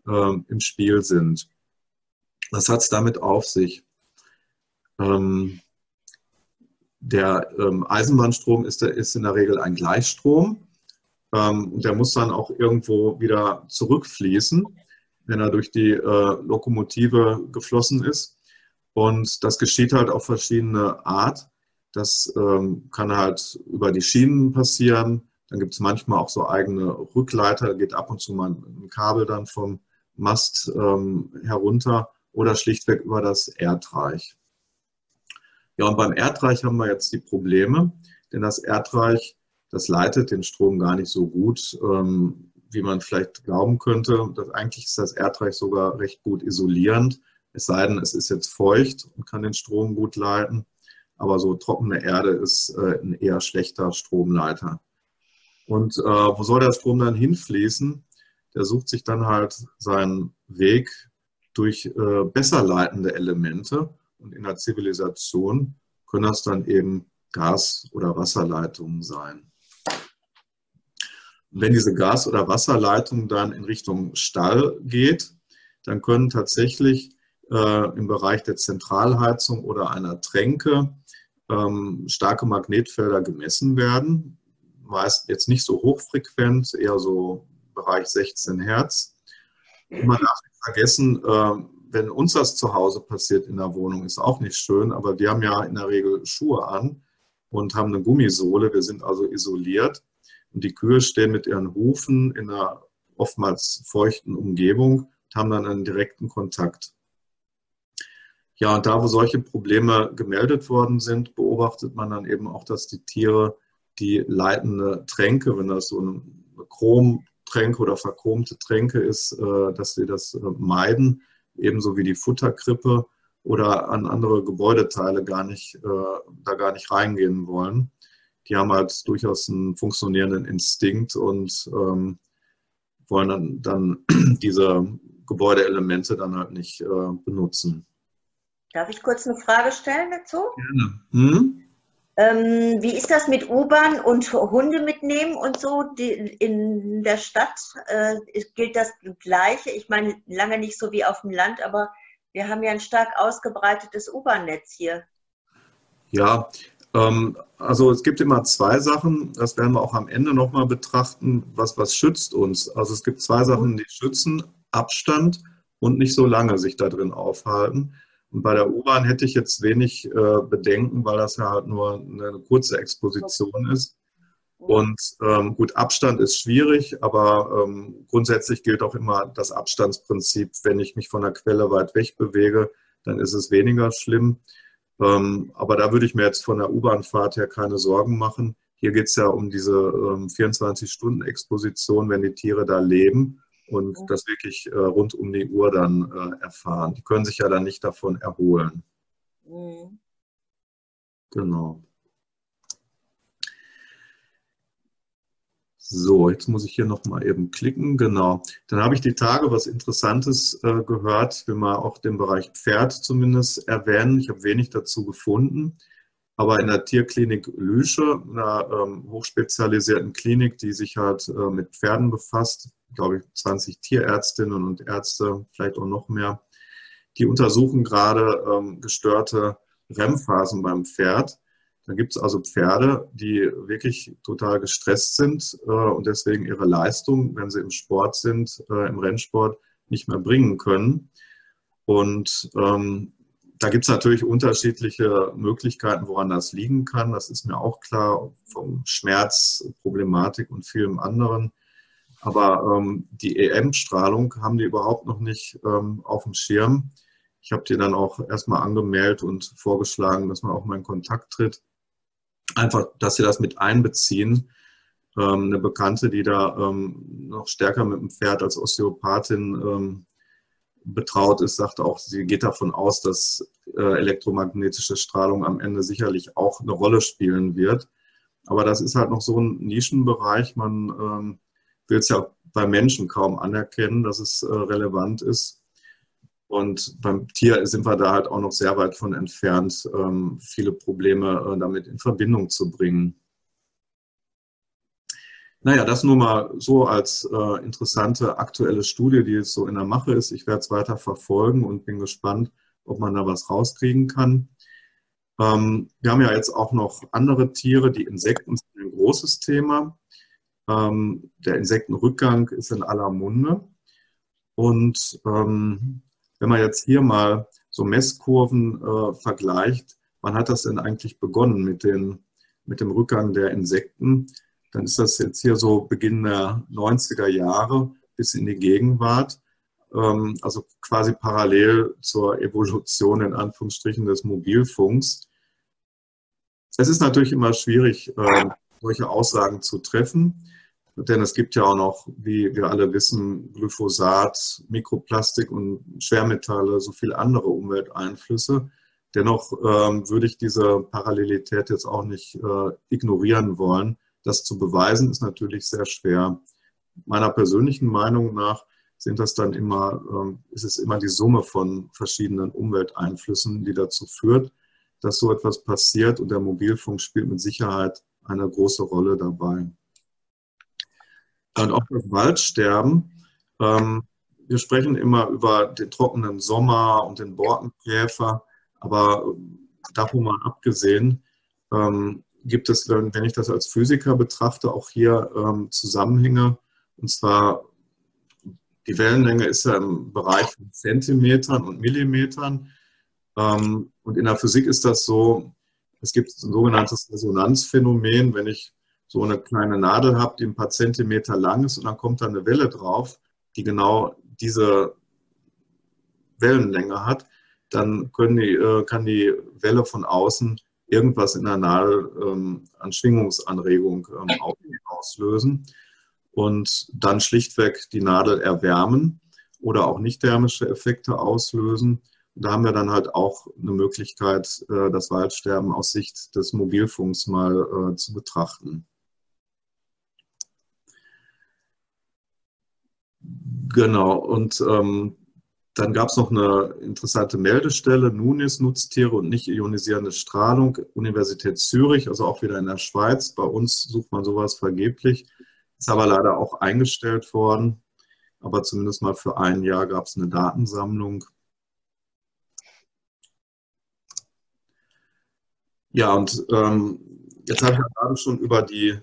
ähm, im Spiel sind. Was hat es damit auf sich? Ähm, der ähm, Eisenbahnstrom ist, ist, in der Regel ein Gleichstrom ähm, und der muss dann auch irgendwo wieder zurückfließen, wenn er durch die äh, Lokomotive geflossen ist. Und das geschieht halt auf verschiedene Art. Das ähm, kann halt über die Schienen passieren. Dann gibt es manchmal auch so eigene Rückleiter, geht ab und zu mal ein Kabel dann vom Mast ähm, herunter oder schlichtweg über das Erdreich. Ja, und beim Erdreich haben wir jetzt die Probleme, denn das Erdreich, das leitet den Strom gar nicht so gut, ähm, wie man vielleicht glauben könnte. Das, eigentlich ist das Erdreich sogar recht gut isolierend, es sei denn, es ist jetzt feucht und kann den Strom gut leiten aber so trockene Erde ist äh, ein eher schlechter Stromleiter. Und äh, wo soll der Strom dann hinfließen? Der sucht sich dann halt seinen Weg durch äh, besser leitende Elemente. Und in der Zivilisation können das dann eben Gas- oder Wasserleitungen sein. Wenn diese Gas- oder Wasserleitung dann in Richtung Stall geht, dann können tatsächlich äh, im Bereich der Zentralheizung oder einer Tränke ähm, starke Magnetfelder gemessen werden. Meist jetzt nicht so hochfrequent, eher so Bereich 16 Hertz. Und man darf nicht vergessen, äh, wenn uns das zu Hause passiert in der Wohnung, ist auch nicht schön, aber wir haben ja in der Regel Schuhe an und haben eine Gummisohle. Wir sind also isoliert und die Kühe stehen mit ihren Hufen in einer oftmals feuchten Umgebung und haben dann einen direkten Kontakt. Ja, und da, wo solche Probleme gemeldet worden sind, beobachtet man dann eben auch, dass die Tiere die leitende Tränke, wenn das so eine Chromtränke oder verchromte Tränke ist, äh, dass sie das äh, meiden, ebenso wie die Futterkrippe oder an andere Gebäudeteile gar nicht, äh, da gar nicht reingehen wollen. Die haben halt durchaus einen funktionierenden Instinkt und ähm, wollen dann, dann <clears throat> diese Gebäudeelemente dann halt nicht benutzen. Darf ich kurz eine Frage stellen dazu? Gerne. Hm? Ähm, wie ist das mit U-Bahn und Hunde mitnehmen und so die, in der Stadt? Äh, gilt das Gleiche? Ich meine, lange nicht so wie auf dem Land, aber wir haben ja ein stark ausgebreitetes U-Bahn-Netz hier. Ja, also es gibt immer zwei Sachen, das werden wir auch am Ende nochmal betrachten, was, was schützt uns. Also es gibt zwei Sachen, die schützen, Abstand und nicht so lange sich da drin aufhalten. Und bei der U-Bahn hätte ich jetzt wenig äh, Bedenken, weil das ja halt nur eine kurze Exposition ist. Und ähm, gut, Abstand ist schwierig, aber ähm, grundsätzlich gilt auch immer das Abstandsprinzip. Wenn ich mich von der Quelle weit weg bewege, dann ist es weniger schlimm. Ähm, aber da würde ich mir jetzt von der U-Bahn-Fahrt her keine Sorgen machen. hier geht es ja um diese ähm, 24-Stunden-Exposition, wenn die Tiere da leben und das wirklich äh, rund um die Uhr dann äh, erfahren. Die können sich ja dann nicht davon erholen. Mhm. Genau. So, jetzt muss ich hier nochmal eben klicken. Genau. Dann habe ich die Tage was Interessantes äh, gehört. Ich will mal auch den Bereich Pferd zumindest erwähnen. Ich habe wenig dazu gefunden. Aber in der Tierklinik Lüsche, einer ähm, hochspezialisierten Klinik, die sich halt äh, mit Pferden befasst, glaube ich, 20 Tierärztinnen und Ärzte, vielleicht auch noch mehr, die untersuchen gerade ähm, gestörte REM-Phasen beim Pferd. Da gibt es also Pferde, die wirklich total gestresst sind äh, und deswegen ihre Leistung, wenn sie im Sport sind, äh, im Rennsport, nicht mehr bringen können. Und ähm, da gibt es natürlich unterschiedliche Möglichkeiten, woran das liegen kann. Das ist mir auch klar, vom Schmerz, Problematik und vielem anderen. Aber ähm, die EM-Strahlung haben die überhaupt noch nicht ähm, auf dem Schirm. Ich habe die dann auch erstmal angemeldet und vorgeschlagen, dass man auch mal in Kontakt tritt. Einfach, dass sie das mit einbeziehen. Ähm, eine Bekannte, die da ähm, noch stärker mit dem Pferd als Osteopathin ähm, betraut ist, sagte auch, sie geht davon aus, dass äh, elektromagnetische Strahlung am Ende sicherlich auch eine Rolle spielen wird. Aber das ist halt noch so ein Nischenbereich. Man ähm, will es ja bei Menschen kaum anerkennen, dass es äh, relevant ist. Und beim Tier sind wir da halt auch noch sehr weit von entfernt, ähm, viele Probleme äh, damit in Verbindung zu bringen. Naja, das nur mal so als äh, interessante aktuelle Studie, die jetzt so in der Mache ist. Ich werde es weiter verfolgen und bin gespannt, ob man da was rauskriegen kann. Ähm, wir haben ja jetzt auch noch andere Tiere. Die Insekten sind ein großes Thema. Ähm, der Insektenrückgang ist in aller Munde. Und ähm, wenn man jetzt hier mal so Messkurven äh, vergleicht, wann hat das denn eigentlich begonnen mit, den, mit dem Rückgang der Insekten? dann ist das jetzt hier so Beginn der 90er Jahre bis in die Gegenwart. Ähm, also quasi parallel zur Evolution in Anführungsstrichen des Mobilfunks. Es ist natürlich immer schwierig, ähm, solche Aussagen zu treffen, denn es gibt ja auch noch, wie wir alle wissen, Glyphosat, Mikroplastik und Schwermetalle, so viele andere Umwelteinflüsse. Dennoch ähm, würde ich diese Parallelität jetzt auch nicht äh, ignorieren wollen. Das zu beweisen ist natürlich sehr schwer. Meiner persönlichen Meinung nach sind das dann immer, ähm, ist es immer die Summe von verschiedenen Umwelteinflüssen, die dazu führt, dass so etwas passiert und der Mobilfunk spielt mit Sicherheit eine große Rolle dabei. Und auch das Waldsterben. Ähm, wir sprechen immer über den trockenen Sommer und den Borkenkäfer, aber davon mal abgesehen, ähm, gibt es, wenn ich das als Physiker betrachte, auch hier ähm, Zusammenhänge. Und zwar, die Wellenlänge ist ja im Bereich von Zentimetern und Millimetern. Ähm, und in der Physik ist das so, es gibt ein sogenanntes Resonanzphänomen, wenn ich so eine kleine Nadel habe, die ein paar Zentimeter lang ist und dann kommt da eine Welle drauf, die genau diese Wellenlänge hat, dann die, äh, kann die Welle von außen irgendwas in der Nadel ähm, an Schwingungsanregung ähm, auslösen und dann schlichtweg die Nadel erwärmen oder auch nicht thermische Effekte auslösen. Da haben wir dann halt auch eine Möglichkeit, äh, das Waldsterben aus Sicht des Mobilfunks mal äh, zu betrachten. Genau, und ähm, dann gab es noch eine interessante Meldestelle, NUNIS, Nutztiere und nicht ionisierende Strahlung, Universität Zürich, also auch wieder in der Schweiz. Bei uns sucht man sowas vergeblich, ist aber leider auch eingestellt worden. Aber zumindest mal für ein Jahr gab es eine Datensammlung. Ja, und ähm, jetzt habe ich gerade schon über die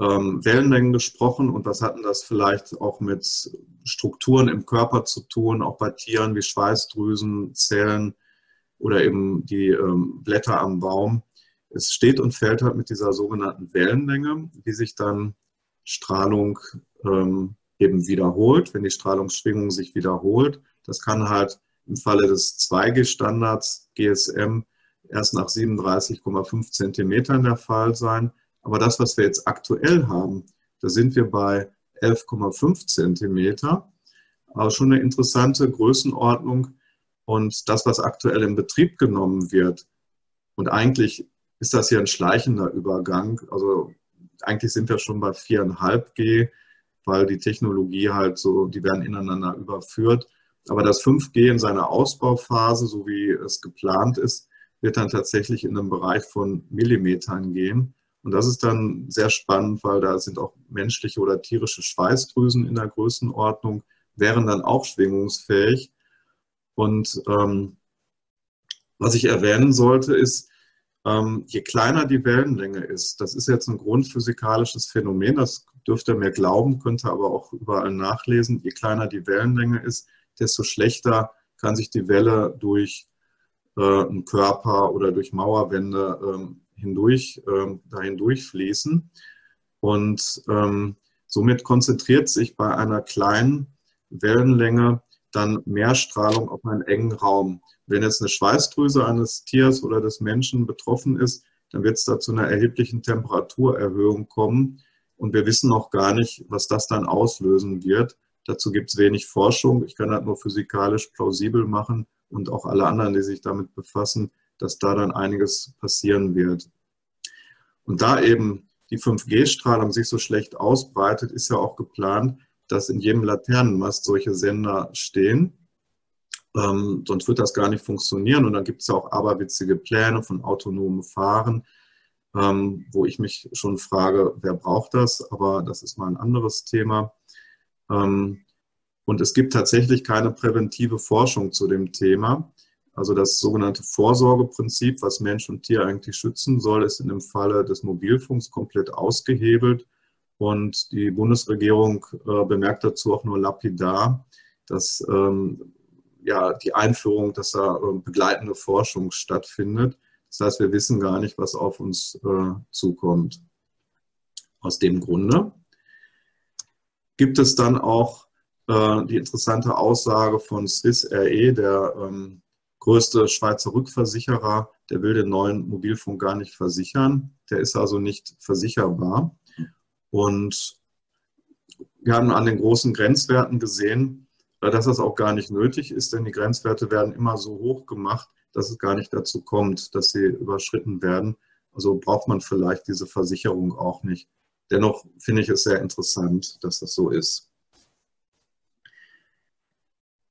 ähm, Wellenlängen gesprochen und was hatten das vielleicht auch mit Strukturen im Körper zu tun, auch bei Tieren wie Schweißdrüsen, Zellen oder eben die ähm, Blätter am Baum. Es steht und fällt halt mit dieser sogenannten Wellenlänge, die sich dann Strahlung ähm, eben wiederholt, wenn die Strahlungsschwingung sich wiederholt. Das kann halt im Falle des 2G-Standards GSM erst nach 37,5 Zentimetern der Fall sein Aber das, was wir jetzt aktuell haben, da sind wir bei 11,5 Zentimeter. Also schon eine interessante Größenordnung. Und das, was aktuell in Betrieb genommen wird, und eigentlich ist das hier ein schleichender Übergang. Also eigentlich sind wir schon bei 4,5 G, weil die Technologie halt so, die werden ineinander überführt. Aber das 5G in seiner Ausbauphase, so wie es geplant ist, wird dann tatsächlich in einem Bereich von Millimetern gehen. Und das ist dann sehr spannend, weil da sind auch menschliche oder tierische Schweißdrüsen in der Größenordnung, wären dann auch schwingungsfähig. Und ähm, was ich erwähnen sollte, ist, ähm, je kleiner die Wellenlänge ist, das ist jetzt ein grundphysikalisches Phänomen, das dürfte ihr mir glauben, könnte aber auch überall nachlesen, je kleiner die Wellenlänge ist, desto schlechter kann sich die Welle durch äh, einen Körper oder durch Mauerwände ähm, hindurch, ähm, dahin durchfließen. Und ähm, somit konzentriert sich bei einer kleinen Wellenlänge dann mehr Strahlung auf einen engen Raum. Wenn jetzt eine Schweißdrüse eines Tiers oder des Menschen betroffen ist, dann wird es da zu einer erheblichen Temperaturerhöhung kommen. Und wir wissen noch gar nicht, was das dann auslösen wird. Dazu gibt es wenig Forschung. Ich kann das nur physikalisch plausibel machen und auch alle anderen, die sich damit befassen, dass da dann einiges passieren wird. Und da eben die 5G-Strahlung sich so schlecht ausbreitet, ist ja auch geplant, dass in jedem Laternenmast solche Sender stehen. Ähm, sonst wird das gar nicht funktionieren. Und dann gibt es ja auch aberwitzige Pläne von autonomen Fahren, ähm, wo ich mich schon frage, wer braucht das? Aber das ist mal ein anderes Thema. Ähm, und es gibt tatsächlich keine präventive Forschung zu dem Thema. Also das sogenannte Vorsorgeprinzip, was Mensch und Tier eigentlich schützen soll, ist in dem Falle des Mobilfunks komplett ausgehebelt. Und die Bundesregierung äh, bemerkt dazu auch nur lapidar, dass ähm, ja, die Einführung, dass da äh, begleitende Forschung stattfindet. Das heißt, wir wissen gar nicht, was auf uns äh, zukommt. Aus dem Grunde gibt es dann auch äh, die interessante Aussage von Swiss RE, der ähm, größte Schweizer Rückversicherer, der will den neuen Mobilfunk gar nicht versichern. Der ist also nicht versicherbar. Und wir haben an den großen Grenzwerten gesehen, dass das auch gar nicht nötig ist, denn die Grenzwerte werden immer so hoch gemacht, dass es gar nicht dazu kommt, dass sie überschritten werden. Also braucht man vielleicht diese Versicherung auch nicht. Dennoch finde ich es sehr interessant, dass das so ist.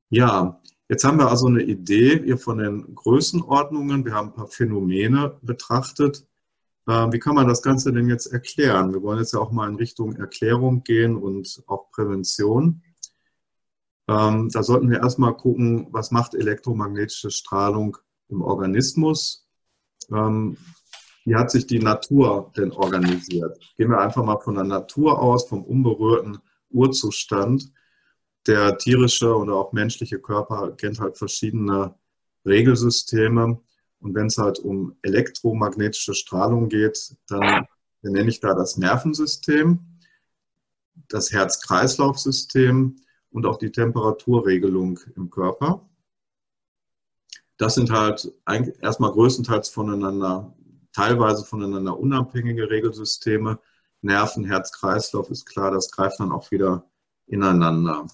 Ja, jetzt haben wir also eine Idee hier von den Größenordnungen. Wir haben ein paar Phänomene betrachtet. Ähm, wie kann man das Ganze denn jetzt erklären? Wir wollen jetzt ja auch mal in Richtung Erklärung gehen und auch Prävention. Ähm, da sollten wir erstmal gucken, was macht elektromagnetische Strahlung im Organismus? Ähm, wie hat sich die Natur denn organisiert? Gehen wir einfach mal von der Natur aus, vom unberührten Urzustand. Der tierische oder auch menschliche Körper kennt halt verschiedene Regelsysteme. Und wenn es halt um elektromagnetische Strahlung geht, dann nenne ich da das Nervensystem, das Herz-Kreislauf-System und auch die Temperaturregelung im Körper. Das sind halt erstmal größtenteils voneinander, teilweise voneinander unabhängige Regelsysteme. Nerven, Herz, Kreislauf ist klar, das greift dann auch wieder ineinander.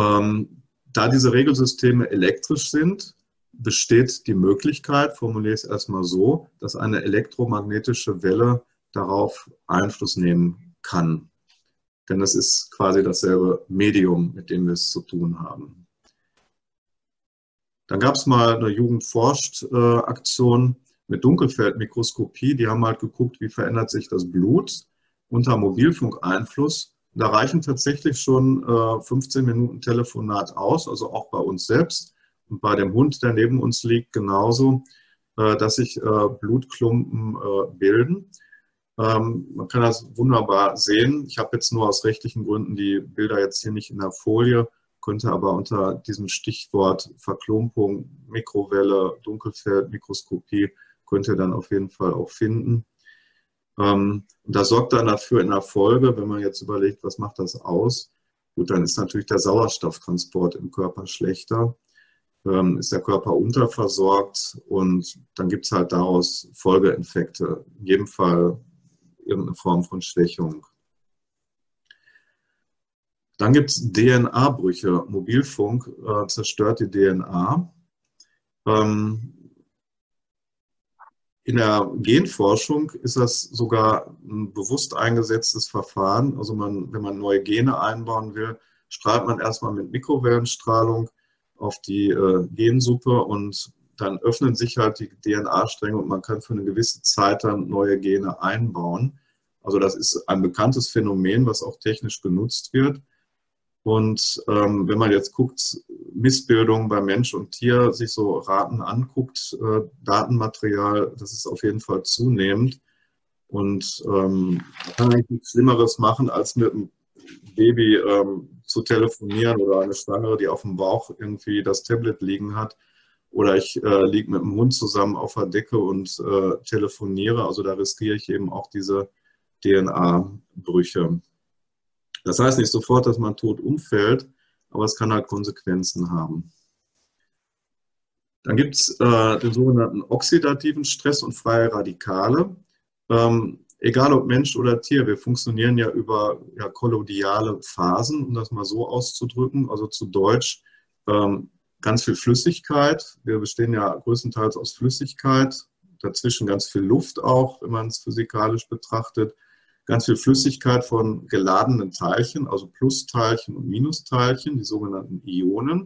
Ähm, da diese Regelsysteme elektrisch sind, besteht die Möglichkeit, formuliere ich es erstmal so, dass eine elektromagnetische Welle darauf Einfluss nehmen kann. Denn das ist quasi dasselbe Medium, mit dem wir es zu tun haben. Dann gab es mal eine Jugendforscht-Aktion mit Dunkelfeldmikroskopie. Die haben halt geguckt, wie verändert sich das Blut unter Mobilfunkeinfluss. Da reichen tatsächlich schon 15 Minuten Telefonat aus, also auch bei uns selbst und bei dem Hund, der neben uns liegt, genauso, äh, dass sich äh, Blutklumpen äh, bilden. Ähm, man kann das wunderbar sehen. Ich habe jetzt nur aus rechtlichen Gründen die Bilder jetzt hier nicht in der Folie, könnte aber unter diesem Stichwort Verklumpung, Mikrowelle, Dunkelfeld, Mikroskopie, könnte dann auf jeden Fall auch finden. Ähm, und das sorgt dann dafür in der Folge, wenn man jetzt überlegt, was macht das aus? Gut, dann ist natürlich der Sauerstofftransport im Körper schlechter. ähm, ist der Körper unterversorgt und dann gibt es halt daraus Folgeinfekte. In jedem Fall irgendeine Form von Schwächung. Dann gibt es DNA-Brüche. Mobilfunk äh, zerstört die DNA. Ähm, in der Genforschung ist das sogar ein bewusst eingesetztes Verfahren. Also man, wenn man neue Gene einbauen will, strahlt man erstmal mit Mikrowellenstrahlung auf die äh, Gensuppe und dann öffnen sich halt die DNA-Stränge und man kann für eine gewisse Zeit dann neue Gene einbauen. Also das ist ein bekanntes Phänomen, was auch technisch genutzt wird. Und ähm, wenn man jetzt guckt, Missbildung bei Mensch und Tier, sich so Raten anguckt, äh, Datenmaterial, das ist auf jeden Fall zunehmend. Und ähm, kann eigentlich nichts Schlimmeres machen, als mit einem Baby ähm, zu telefonieren oder eine Schwangere, die auf dem Bauch irgendwie das Tablet liegen hat. Oder ich äh, liege mit dem Hund zusammen auf der Decke und äh, telefoniere. Also da riskiere ich eben auch diese DNA-Brüche. Das heißt nicht sofort, dass man tot umfällt, aber es kann halt Konsequenzen haben. Dann gibt es äh, den sogenannten oxidativen Stress und freie Radikale. Ähm, egal ob Mensch oder Tier, wir funktionieren ja über ja, kolodiale Phasen, um das mal so auszudrücken, also zu Deutsch ähm, ganz viel Flüssigkeit. Wir bestehen ja größtenteils aus Flüssigkeit, dazwischen ganz viel Luft auch, wenn man es physikalisch betrachtet ganz viel Flüssigkeit von geladenen Teilchen, also Plusteilchen und Minusteilchen, die sogenannten Ionen.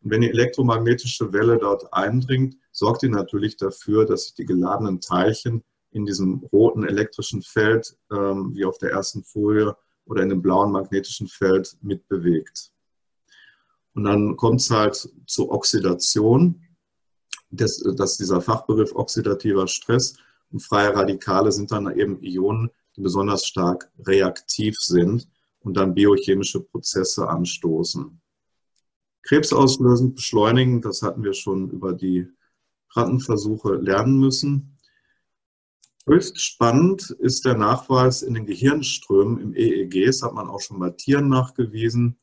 Und wenn die elektromagnetische Welle dort eindringt, sorgt die natürlich dafür, dass sich die geladenen Teilchen in diesem roten elektrischen Feld, ähm, wie auf der ersten Folie, oder in dem blauen magnetischen Feld mitbewegt. Und dann kommt es halt zur Oxidation. Das, das ist dieser Fachbegriff oxidativer Stress. Und freie Radikale sind dann eben Ionen, die besonders stark reaktiv sind und dann biochemische Prozesse anstoßen. Krebsauslösend beschleunigen, das hatten wir schon über die Rattenversuche lernen müssen. Höchst spannend ist der Nachweis in den Gehirnströmen im EEG, das hat man auch schon bei Tieren nachgewiesen.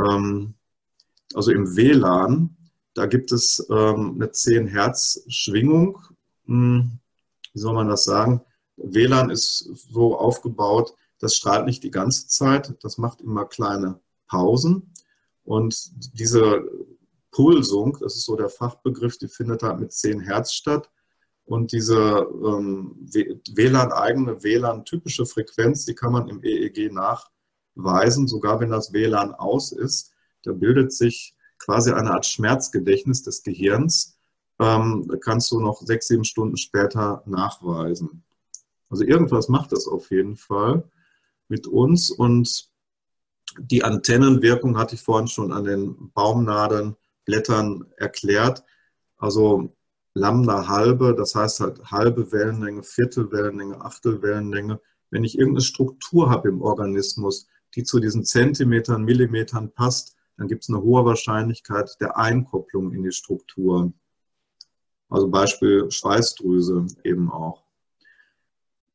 Ähm, also im WLAN, da gibt es ähm, eine 10 Hertz Schwingung. Hm, wie soll man das sagen? WLAN ist so aufgebaut, das strahlt nicht die ganze Zeit, das macht immer kleine Pausen. Und diese Pulsung, das ist so der Fachbegriff, die findet halt mit 10 Hertz statt. Und diese ähm, WLAN-eigene, WLAN-typische Frequenz, die kann man im EEG nachweisen, sogar wenn das WLAN aus ist. Da bildet sich quasi eine Art Schmerzgedächtnis des Gehirns. Ähm, kannst du noch sechs, sieben Stunden später nachweisen. Also irgendwas macht das auf jeden Fall mit uns und die Antennenwirkung hatte ich vorhin schon an den Baumnadeln, Blättern erklärt. Also Lambda halbe, das heißt halt halbe Wellenlänge, Viertelwellenlänge, Achtelwellenlänge. Wenn ich irgendeine Struktur habe im Organismus, die zu diesen Zentimetern, Millimetern passt, dann gibt es eine hohe Wahrscheinlichkeit der Einkopplung in die Struktur. Also Beispiel Schweißdrüse eben auch.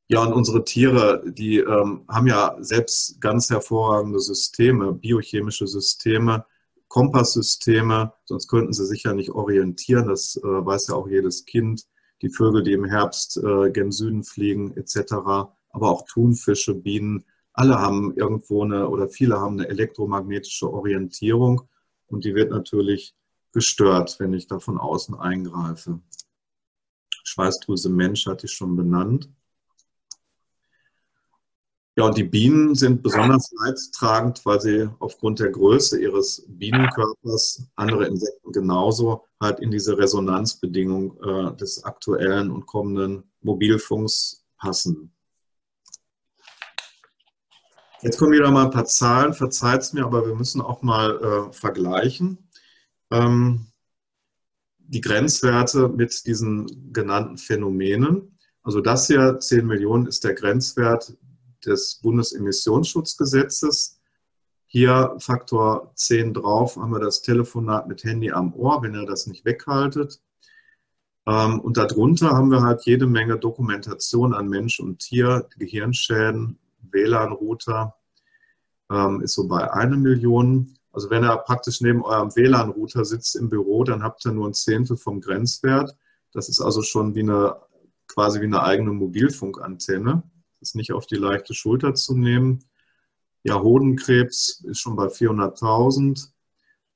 Ja, und unsere Tiere, die ähm, haben ja selbst ganz hervorragende Systeme, biochemische Systeme, Kompasssysteme, sonst könnten sie sich ja nicht orientieren. Das äh, weiß ja auch jedes Kind. Die Vögel, die im Herbst äh, gen Süden fliegen, etc., aber auch Thunfische, Bienen, alle haben irgendwo eine oder viele haben eine elektromagnetische Orientierung und die wird natürlich gestört, wenn ich da von außen eingreife. Schweißdrüse Mensch hatte ich schon benannt. Ja, und die Bienen sind besonders leidtragend, weil sie aufgrund der Größe ihres Bienenkörpers, andere Insekten genauso, halt in diese Resonanzbedingung äh, des aktuellen und kommenden Mobilfunks passen. Jetzt kommen wieder mal ein paar Zahlen, verzeiht es mir, aber wir müssen auch mal äh, vergleichen. Ähm, die Grenzwerte mit diesen genannten Phänomenen. Also das hier, 10 Millionen, ist der Grenzwert des Bundesemissionsschutzgesetzes. Hier Faktor 10 drauf haben wir das Telefonat mit Handy am Ohr, wenn ihr das nicht weghaltet. Ähm, und darunter haben wir halt jede Menge Dokumentation an Mensch und Tier, Gehirnschäden, WLAN-Router ähm, ist so bei einer Million. Also wenn er praktisch neben eurem WLAN-Router sitzt im Büro, dann habt ihr nur ein Zehntel vom Grenzwert. Das ist also schon wie eine, quasi wie eine eigene Mobilfunkantenne. Ist nicht auf die leichte Schulter zu nehmen. Ja, Hodenkrebs ist schon bei 400.000.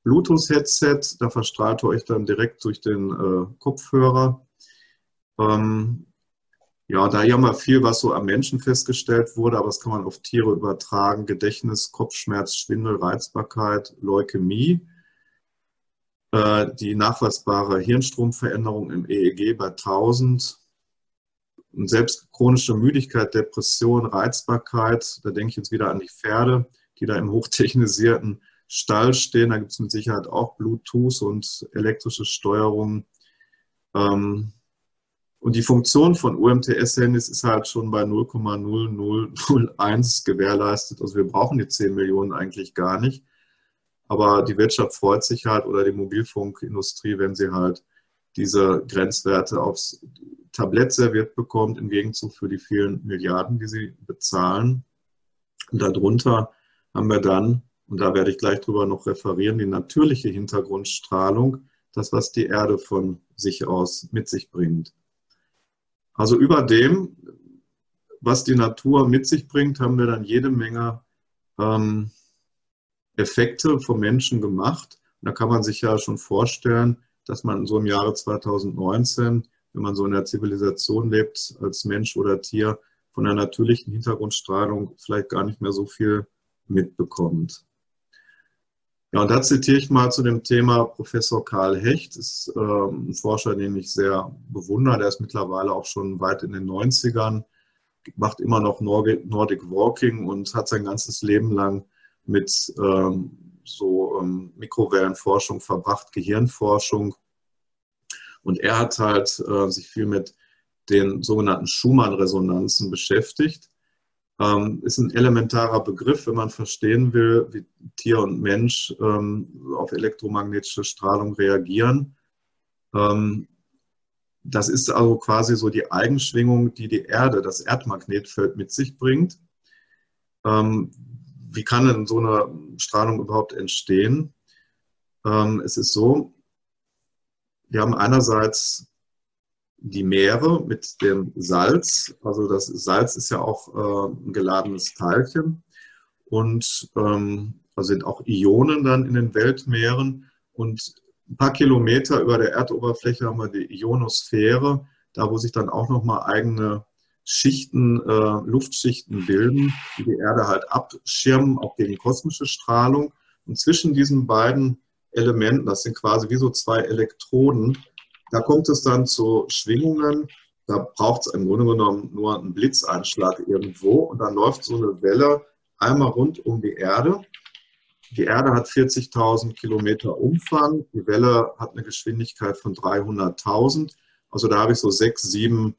Bluetooth-Headset, da verstrahlt ihr euch dann direkt durch den äh, Kopfhörer. Ähm, ja, da ja mal viel, was so am Menschen festgestellt wurde, aber das kann man auf Tiere übertragen. Gedächtnis, Kopfschmerz, Schwindel, Reizbarkeit, Leukämie. Äh, die nachweisbare Hirnstromveränderung im EEG bei 1000. Und selbst chronische Müdigkeit, Depression, Reizbarkeit, da denke ich jetzt wieder an die Pferde, die da im hochtechnisierten Stall stehen. Da gibt es mit Sicherheit auch Bluetooth und elektrische Steuerung. Ähm, und die Funktion von UMTS-Handys ist halt schon bei 0,0001 gewährleistet. Also wir brauchen die 10 Millionen eigentlich gar nicht. Aber die Wirtschaft freut sich halt oder die Mobilfunkindustrie, wenn sie halt diese Grenzwerte aufs Tablett serviert bekommt, im Gegenzug für die vielen Milliarden, die sie bezahlen. Und darunter haben wir dann, und da werde ich gleich drüber noch referieren, die natürliche Hintergrundstrahlung, das, was die Erde von sich aus mit sich bringt. Also über dem, was die Natur mit sich bringt, haben wir dann jede Menge ähm, Effekte vom Menschen gemacht. Und da kann man sich ja schon vorstellen, dass man so im Jahre 2019, wenn man so in der Zivilisation lebt, als Mensch oder Tier, von der natürlichen Hintergrundstrahlung vielleicht gar nicht mehr so viel mitbekommt. Ja, und da zitiere ich mal zu dem Thema Professor Karl Hecht, ist äh, ein Forscher, den ich sehr bewundere. Der ist mittlerweile auch schon weit in den 90ern, macht immer noch Nordic Walking und hat sein ganzes Leben lang mit ähm, so ähm, Mikrowellenforschung verbracht, Gehirnforschung. Und er hat halt äh, sich viel mit den sogenannten Schumann-Resonanzen beschäftigt ähm, ist ein elementarer Begriff, wenn man verstehen will, wie Tier und Mensch ähm, auf elektromagnetische Strahlung reagieren. Ähm, das ist also quasi so die Eigenschwingung, die die Erde, das Erdmagnetfeld mit sich bringt. Wie kann denn so eine Strahlung überhaupt entstehen? Ähm, es ist so, wir haben einerseits die Meere mit dem Salz. Also das Salz ist ja auch äh, ein geladenes Teilchen und ähm, da sind auch Ionen dann in den Weltmeeren und ein paar Kilometer über der Erdoberfläche haben wir die Ionosphäre, da wo sich dann auch nochmal eigene Schichten, äh, Luftschichten bilden, die die Erde halt abschirmen, auch gegen kosmische Strahlung. Und zwischen diesen beiden Elementen, das sind quasi wie so zwei Elektroden, da kommt es dann zu Schwingungen. Da braucht es im Grunde genommen nur einen Blitzeinschlag irgendwo und dann läuft so eine Welle einmal rund um die Erde. Die Erde hat 40.000 Kilometer Umfang. Die Welle hat eine Geschwindigkeit von 300.000. Also da habe ich so sechs, sieben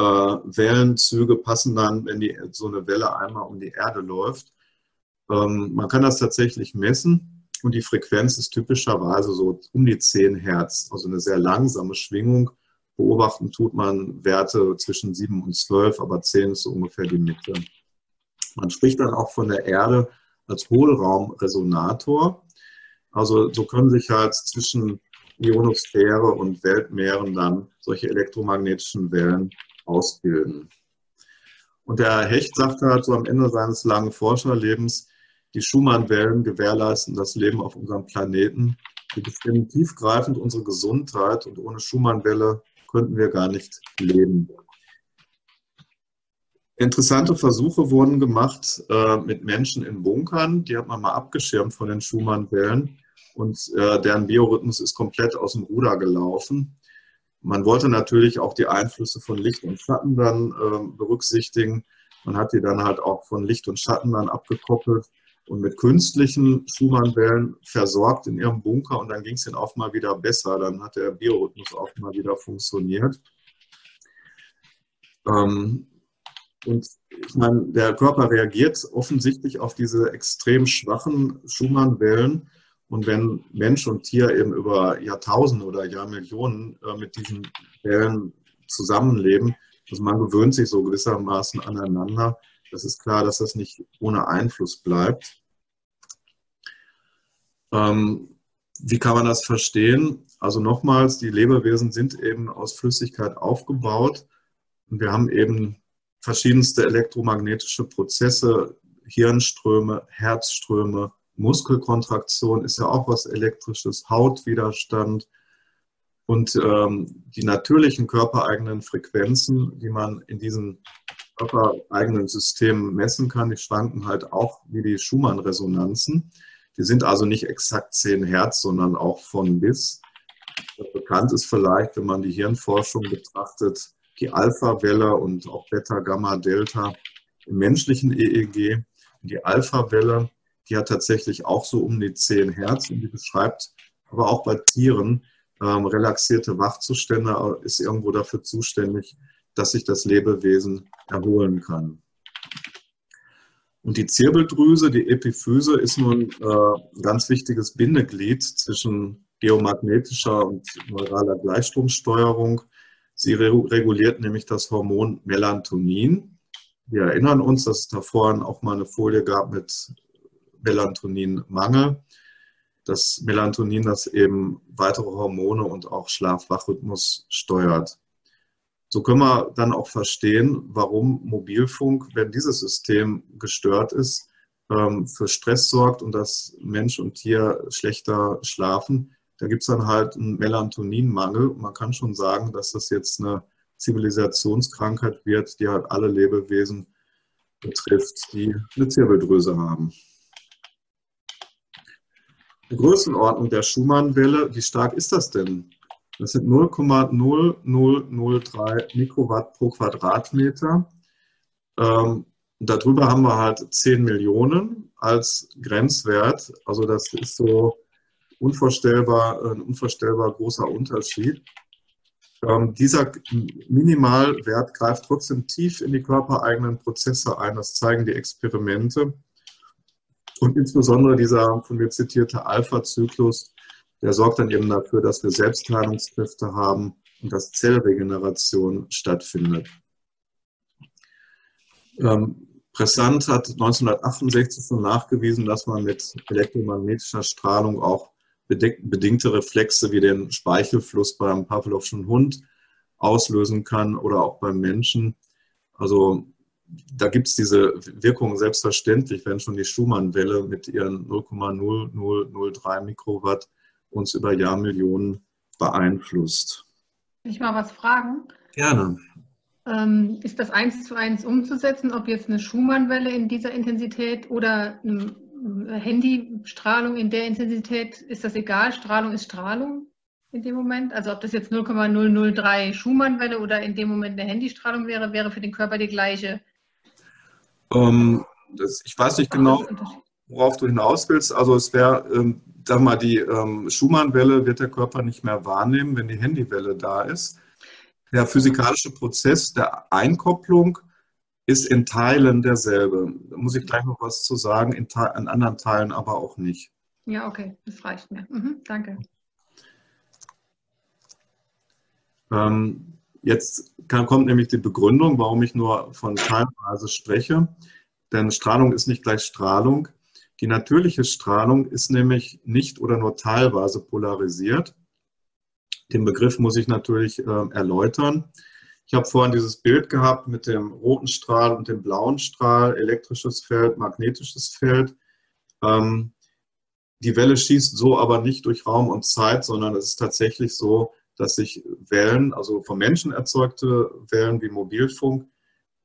Wellenzüge passen dann, wenn die, so eine Welle einmal um die Erde läuft. Ähm, man kann das tatsächlich messen. Und die Frequenz ist typischerweise so um die 10 Hertz, also eine sehr langsame Schwingung. Beobachten tut man Werte zwischen 7 und 12, aber 10 ist so ungefähr die Mitte. Man spricht dann auch von der Erde als Hohlraumresonator. Also so können sich halt zwischen Ionosphäre und Weltmeeren dann solche elektromagnetischen Wellen ausbilden. Und der Hecht sagte halt so am Ende seines langen Forscherlebens, die Schumann-Wellen gewährleisten das Leben auf unserem Planeten. Sie bestimmen tiefgreifend unsere Gesundheit und ohne Schumann-Welle könnten wir gar nicht leben. Interessante Versuche wurden gemacht äh, mit Menschen in Bunkern. Die hat man mal abgeschirmt von den Schumann-Wellen und äh, deren Biorhythmus ist komplett aus dem Ruder gelaufen. Man wollte natürlich auch die Einflüsse von Licht und Schatten dann äh, berücksichtigen. Man hat die dann halt auch von Licht und Schatten dann abgekoppelt und mit künstlichen Schumann-Wellen versorgt in ihrem Bunker und dann ging es ihnen auch mal wieder besser. Dann hat der Biorhythmus auch mal wieder funktioniert. Ähm, und ich meine, der Körper reagiert offensichtlich auf diese extrem schwachen Schumann-Wellen. Und wenn Mensch und Tier eben über Jahrtausende oder Jahrmillionen äh, mit diesen Wellen zusammenleben, also man gewöhnt sich so gewissermaßen aneinander, das ist klar, dass das nicht ohne Einfluss bleibt. Ähm, wie kann man das verstehen? Also nochmals, die Lebewesen sind eben aus Flüssigkeit aufgebaut und wir haben eben verschiedenste elektromagnetische Prozesse, Hirnströme, Herzströme, Muskelkontraktion ist ja auch was Elektrisches, Hautwiderstand und ähm, die natürlichen körpereigenen Frequenzen, die man in diesen körpereigenen Systemen messen kann, die schwanken halt auch wie die Schumann-Resonanzen. Die sind also nicht exakt 10 Hertz, sondern auch von bis. Bekannt ist vielleicht, wenn man die Hirnforschung betrachtet, die Alpha-Welle und auch Beta, Gamma, Delta im menschlichen EEG. Die Alpha-Welle, die hat tatsächlich auch so um die 10 Hertz und die beschreibt aber auch bei Tieren ähm, relaxierte Wachzustände, ist irgendwo dafür zuständig, dass sich das Lebewesen erholen kann. Und die Zirbeldrüse, die Epiphyse, ist nun äh, ein ganz wichtiges Bindeglied zwischen geomagnetischer und neuraler Gleichstromsteuerung. Sie reguliert nämlich das Hormon Melatonin. Wir erinnern uns, dass es da vorhin auch mal eine Folie gab mit Melatoninmangel. Das Melatonin, das eben weitere Hormone und auch Schlaf-Wach-Rhythmus steuert. So können wir dann auch verstehen, warum Mobilfunk, wenn dieses System gestört ist, ähm, für Stress sorgt und dass Mensch und Tier schlechter schlafen. Da gibt es dann halt einen Melatoninmangel. Man kann schon sagen, dass das jetzt eine Zivilisationskrankheit wird, die halt alle Lebewesen betrifft, die eine Zirbeldrüse haben. Größenordnung der Schumann-Welle, wie stark ist das denn? Das sind 0,0003 Mikrowatt pro Quadratmeter. Ähm, darüber haben wir halt 10 Millionen als Grenzwert. Also das ist so unvorstellbar, ein unvorstellbar großer Unterschied. Ähm, dieser Minimalwert greift trotzdem tief in die körpereigenen Prozesse ein. Das zeigen die Experimente. Und insbesondere dieser von mir zitierte Alpha-Zyklus der sorgt dann eben dafür, dass wir Selbstheilungskräfte haben und dass Zellregeneration stattfindet. Ähm, Pressant hat 1968 schon nachgewiesen, dass man mit elektromagnetischer Strahlung auch bedingte Reflexe wie den Speichelfluss beim Pavlovschen Hund auslösen kann oder auch beim Menschen. Also da gibt es diese Wirkung selbstverständlich, wenn schon die Schumann-Welle mit ihren 0,0003 Mikrowatt uns über Jahrmillionen beeinflusst. Kann ich mal was fragen? Gerne. Ähm, ist das eins zu eins umzusetzen, ob jetzt eine Schumann-Welle in dieser Intensität oder eine Handystrahlung in der Intensität, ist das egal? Strahlung ist Strahlung in dem Moment? Also ob das jetzt 0,003 Schumann-Welle oder in dem Moment eine Handystrahlung wäre, wäre für den Körper die gleiche? Ähm, das, ich weiß nicht genau, worauf du hinaus willst. Also es wäre ähm, sag mal, die ähm, Schumann-Welle wird der Körper nicht mehr wahrnehmen, wenn die Handywelle da ist. Der physikalische Prozess der Einkopplung ist in Teilen derselbe. Da muss ich gleich noch was zu sagen, in, in anderen Teilen aber auch nicht. Ja, okay, das reicht mir. Mhm, danke. Ähm, jetzt kann, kommt nämlich die Begründung, warum ich nur von teilweise spreche. Denn Strahlung ist nicht gleich Strahlung. Die natürliche Strahlung ist nämlich nicht oder nur teilweise polarisiert. Den Begriff muss ich natürlich äh, erläutern. Ich habe vorhin dieses Bild gehabt mit dem roten Strahl und dem blauen Strahl, elektrisches Feld, magnetisches Feld. Ähm, die Welle schießt so aber nicht durch Raum und Zeit, sondern es ist tatsächlich so, dass sich Wellen, also vom Menschen erzeugte Wellen wie Mobilfunk,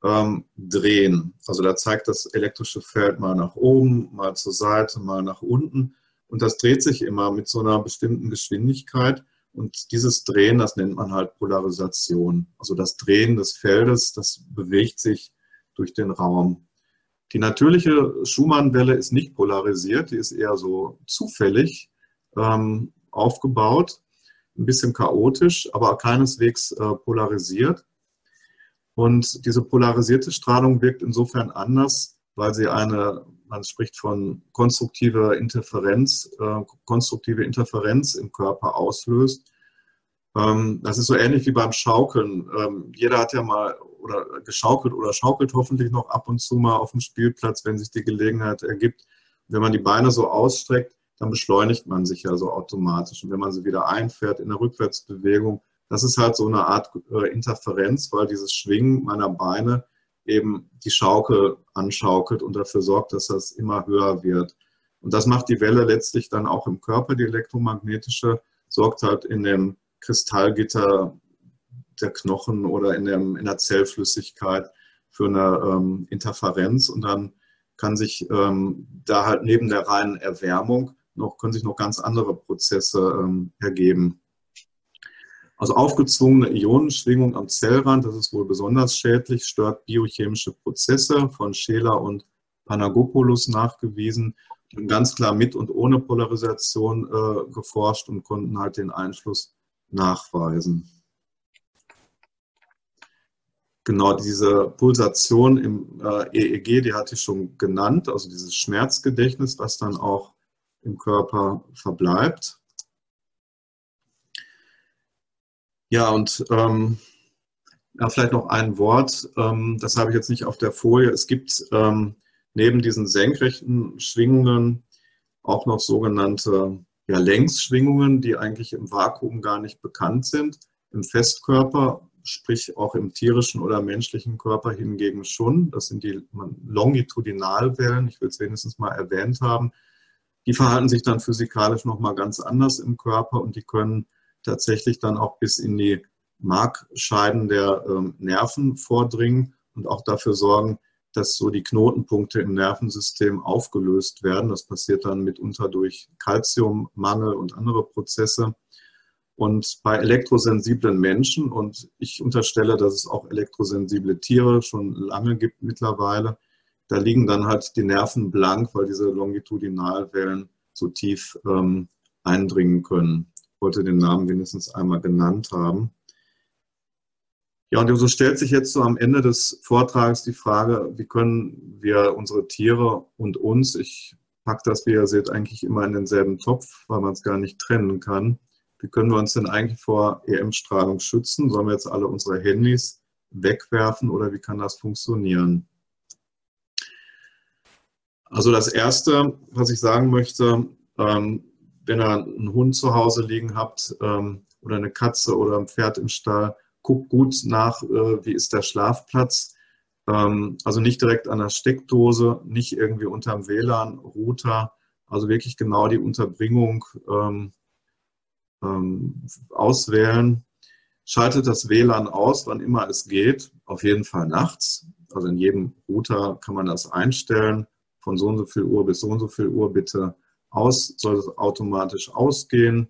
ähm, drehen. Also da zeigt das elektrische Feld mal nach oben, mal zur Seite, mal nach unten. Und das dreht sich immer mit so einer bestimmten Geschwindigkeit. Und dieses Drehen, das nennt man halt Polarisation. Also das Drehen des Feldes, das bewegt sich durch den Raum. Die natürliche Schumann-Welle ist nicht polarisiert, die ist eher so zufällig ähm, aufgebaut, ein bisschen chaotisch, aber keineswegs äh, polarisiert. Und diese polarisierte Strahlung wirkt insofern anders, weil sie eine, man spricht von konstruktiver Interferenz, äh, konstruktive Interferenz im Körper auslöst. Ähm, das ist so ähnlich wie beim Schaukeln. Ähm, jeder hat ja mal oder geschaukelt oder schaukelt hoffentlich noch ab und zu mal auf dem Spielplatz, wenn sich die Gelegenheit ergibt. Wenn man die Beine so ausstreckt, dann beschleunigt man sich ja so automatisch. Und wenn man sie wieder einfährt in der Rückwärtsbewegung, das ist halt so eine Art äh, Interferenz, weil dieses Schwingen meiner Beine eben die Schaukel anschaukelt und dafür sorgt, dass das immer höher wird. Und das macht die Welle letztlich dann auch im Körper, die elektromagnetische, sorgt halt in dem Kristallgitter der Knochen oder in, dem, in der Zellflüssigkeit für eine ähm, Interferenz und dann kann sich ähm, da halt neben der reinen Erwärmung noch, können sich noch ganz andere Prozesse ähm, ergeben. Also aufgezwungene Ionenschwingung am Zellrand, das ist wohl besonders schädlich, stört biochemische Prozesse von Scheler und Panagopoulos nachgewiesen und ganz klar mit und ohne Polarisation äh, geforscht und konnten halt den Einfluss nachweisen. Genau, diese Pulsation im äh, EEG, die hatte ich schon genannt, also dieses Schmerzgedächtnis, was dann auch im Körper verbleibt. Ja, und ähm, ja, vielleicht noch ein Wort, ähm, das habe ich jetzt nicht auf der Folie. Es gibt ähm, neben diesen senkrechten Schwingungen auch noch sogenannte ja, Längsschwingungen, die eigentlich im Vakuum gar nicht bekannt sind. Im Festkörper, sprich auch im tierischen oder menschlichen Körper hingegen schon. Das sind die Longitudinalwellen, ich will es wenigstens mal erwähnt haben. Die verhalten sich dann physikalisch nochmal ganz anders im Körper und die können tatsächlich dann auch bis in die Markscheiden der ähm, Nerven vordringen und auch dafür sorgen, dass so die Knotenpunkte im Nervensystem aufgelöst werden. Das passiert dann mitunter durch Kalziummangel und andere Prozesse. Und bei elektrosensiblen Menschen, und ich unterstelle, dass es auch elektrosensible Tiere schon lange gibt mittlerweile, da liegen dann halt die Nerven blank, weil diese Longitudinalwellen so tief ähm, eindringen können wollte den Namen wenigstens einmal genannt haben. Ja, und so stellt sich jetzt so am Ende des Vortrags die Frage, wie können wir unsere Tiere und uns, ich packe das, wie ihr seht, eigentlich immer in denselben Topf, weil man es gar nicht trennen kann. Wie können wir uns denn eigentlich vor EM-Strahlung schützen? Sollen wir jetzt alle unsere Handys wegwerfen oder wie kann das funktionieren? Also das Erste, was ich sagen möchte, ähm, wenn ihr einen Hund zu Hause liegen habt ähm, oder eine Katze oder ein Pferd im Stall, guckt gut nach, äh, wie ist der Schlafplatz. Ähm, also nicht direkt an der Steckdose, nicht irgendwie unterm WLAN-Router, also wirklich genau die Unterbringung auswählen. Schaltet das WLAN aus, wann immer es geht, auf jeden Fall nachts. Also in jedem Router kann man das einstellen. Von so und so viel Uhr bis so und so viel Uhr bitte aus, soll es automatisch ausgehen.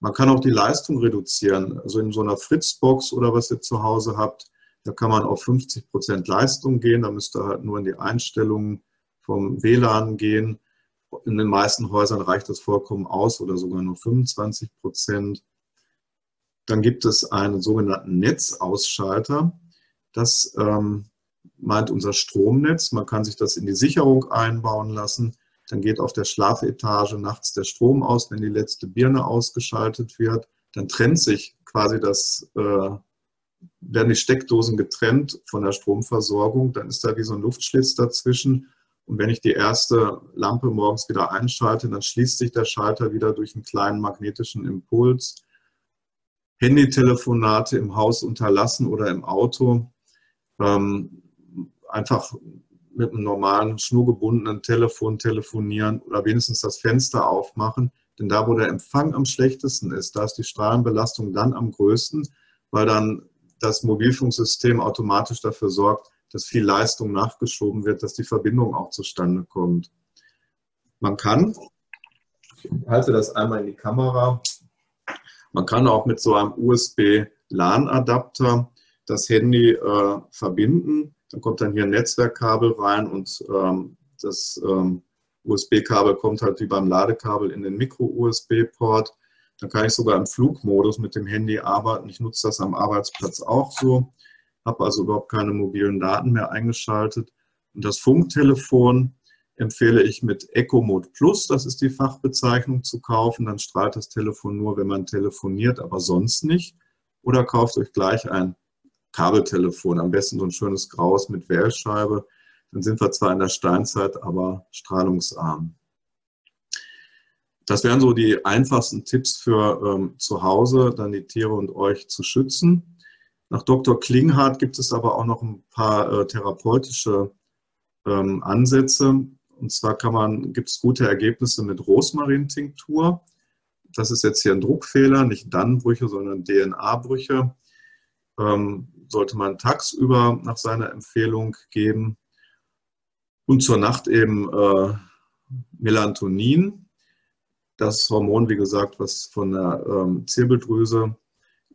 Man kann auch die Leistung reduzieren. Also in so einer Fritzbox oder was ihr zu Hause habt, da kann man auf 50 Prozent Leistung gehen. Da müsst ihr halt nur in die Einstellungen vom WLAN gehen. In den meisten Häusern reicht das vollkommen aus oder sogar nur 25 Prozent. Dann gibt es einen sogenannten Netzausschalter. Das ähm, meint unser Stromnetz. Man kann sich das in die Sicherung einbauen lassen. Dann geht auf der Schlafetage nachts der Strom aus, wenn die letzte Birne ausgeschaltet wird. Dann trennt sich quasi das, äh, werden die Steckdosen getrennt von der Stromversorgung. Dann ist da wie so ein Luftschlitz dazwischen. Und wenn ich die erste Lampe morgens wieder einschalte, dann schließt sich der Schalter wieder durch einen kleinen magnetischen Impuls. Handytelefonate im Haus unterlassen oder im Auto. Ähm, einfach mit einem normalen schnurgebundenen Telefon telefonieren oder wenigstens das Fenster aufmachen. Denn da, wo der Empfang am schlechtesten ist, da ist die Strahlenbelastung dann am größten, weil dann das Mobilfunksystem automatisch dafür sorgt, dass viel Leistung nachgeschoben wird, dass die Verbindung auch zustande kommt. Man kann, ich halte das einmal in die Kamera, man kann auch mit so einem USB-LAN-Adapter das Handy äh, verbinden dann kommt dann hier ein Netzwerkkabel rein und ähm, das ähm, USB-Kabel kommt halt wie beim Ladekabel in den Micro-USB-Port. Dann kann ich sogar im Flugmodus mit dem Handy arbeiten. Ich nutze das am Arbeitsplatz auch so, habe also überhaupt keine mobilen Daten mehr eingeschaltet. Und das Funktelefon empfehle ich mit Echo Mode Plus, das ist die Fachbezeichnung, zu kaufen. Dann strahlt das Telefon nur, wenn man telefoniert, aber sonst nicht. Oder kauft euch gleich ein Kabeltelefon, am besten so ein schönes Graues mit Wählscheibe. Dann sind wir zwar in der Steinzeit, aber strahlungsarm. das wären so die einfachsten Tipps für ähm, zu Hause, dann die Tiere und euch zu schützen. Nach Dr. Klinghardt gibt es aber auch noch ein paar äh, therapeutische ähm, Ansätze. Und zwar kann man, gibt es gute Ergebnisse mit Rosmarintinktur. Das ist jetzt hier ein Druckfehler, nicht Dannenbrüche, sondern DNA-Brüche. Ähm, sollte man tagsüber nach seiner Empfehlung geben. Und zur Nacht eben äh, Melatonin, das Hormon, wie gesagt, was von der ähm, Zirbeldrüse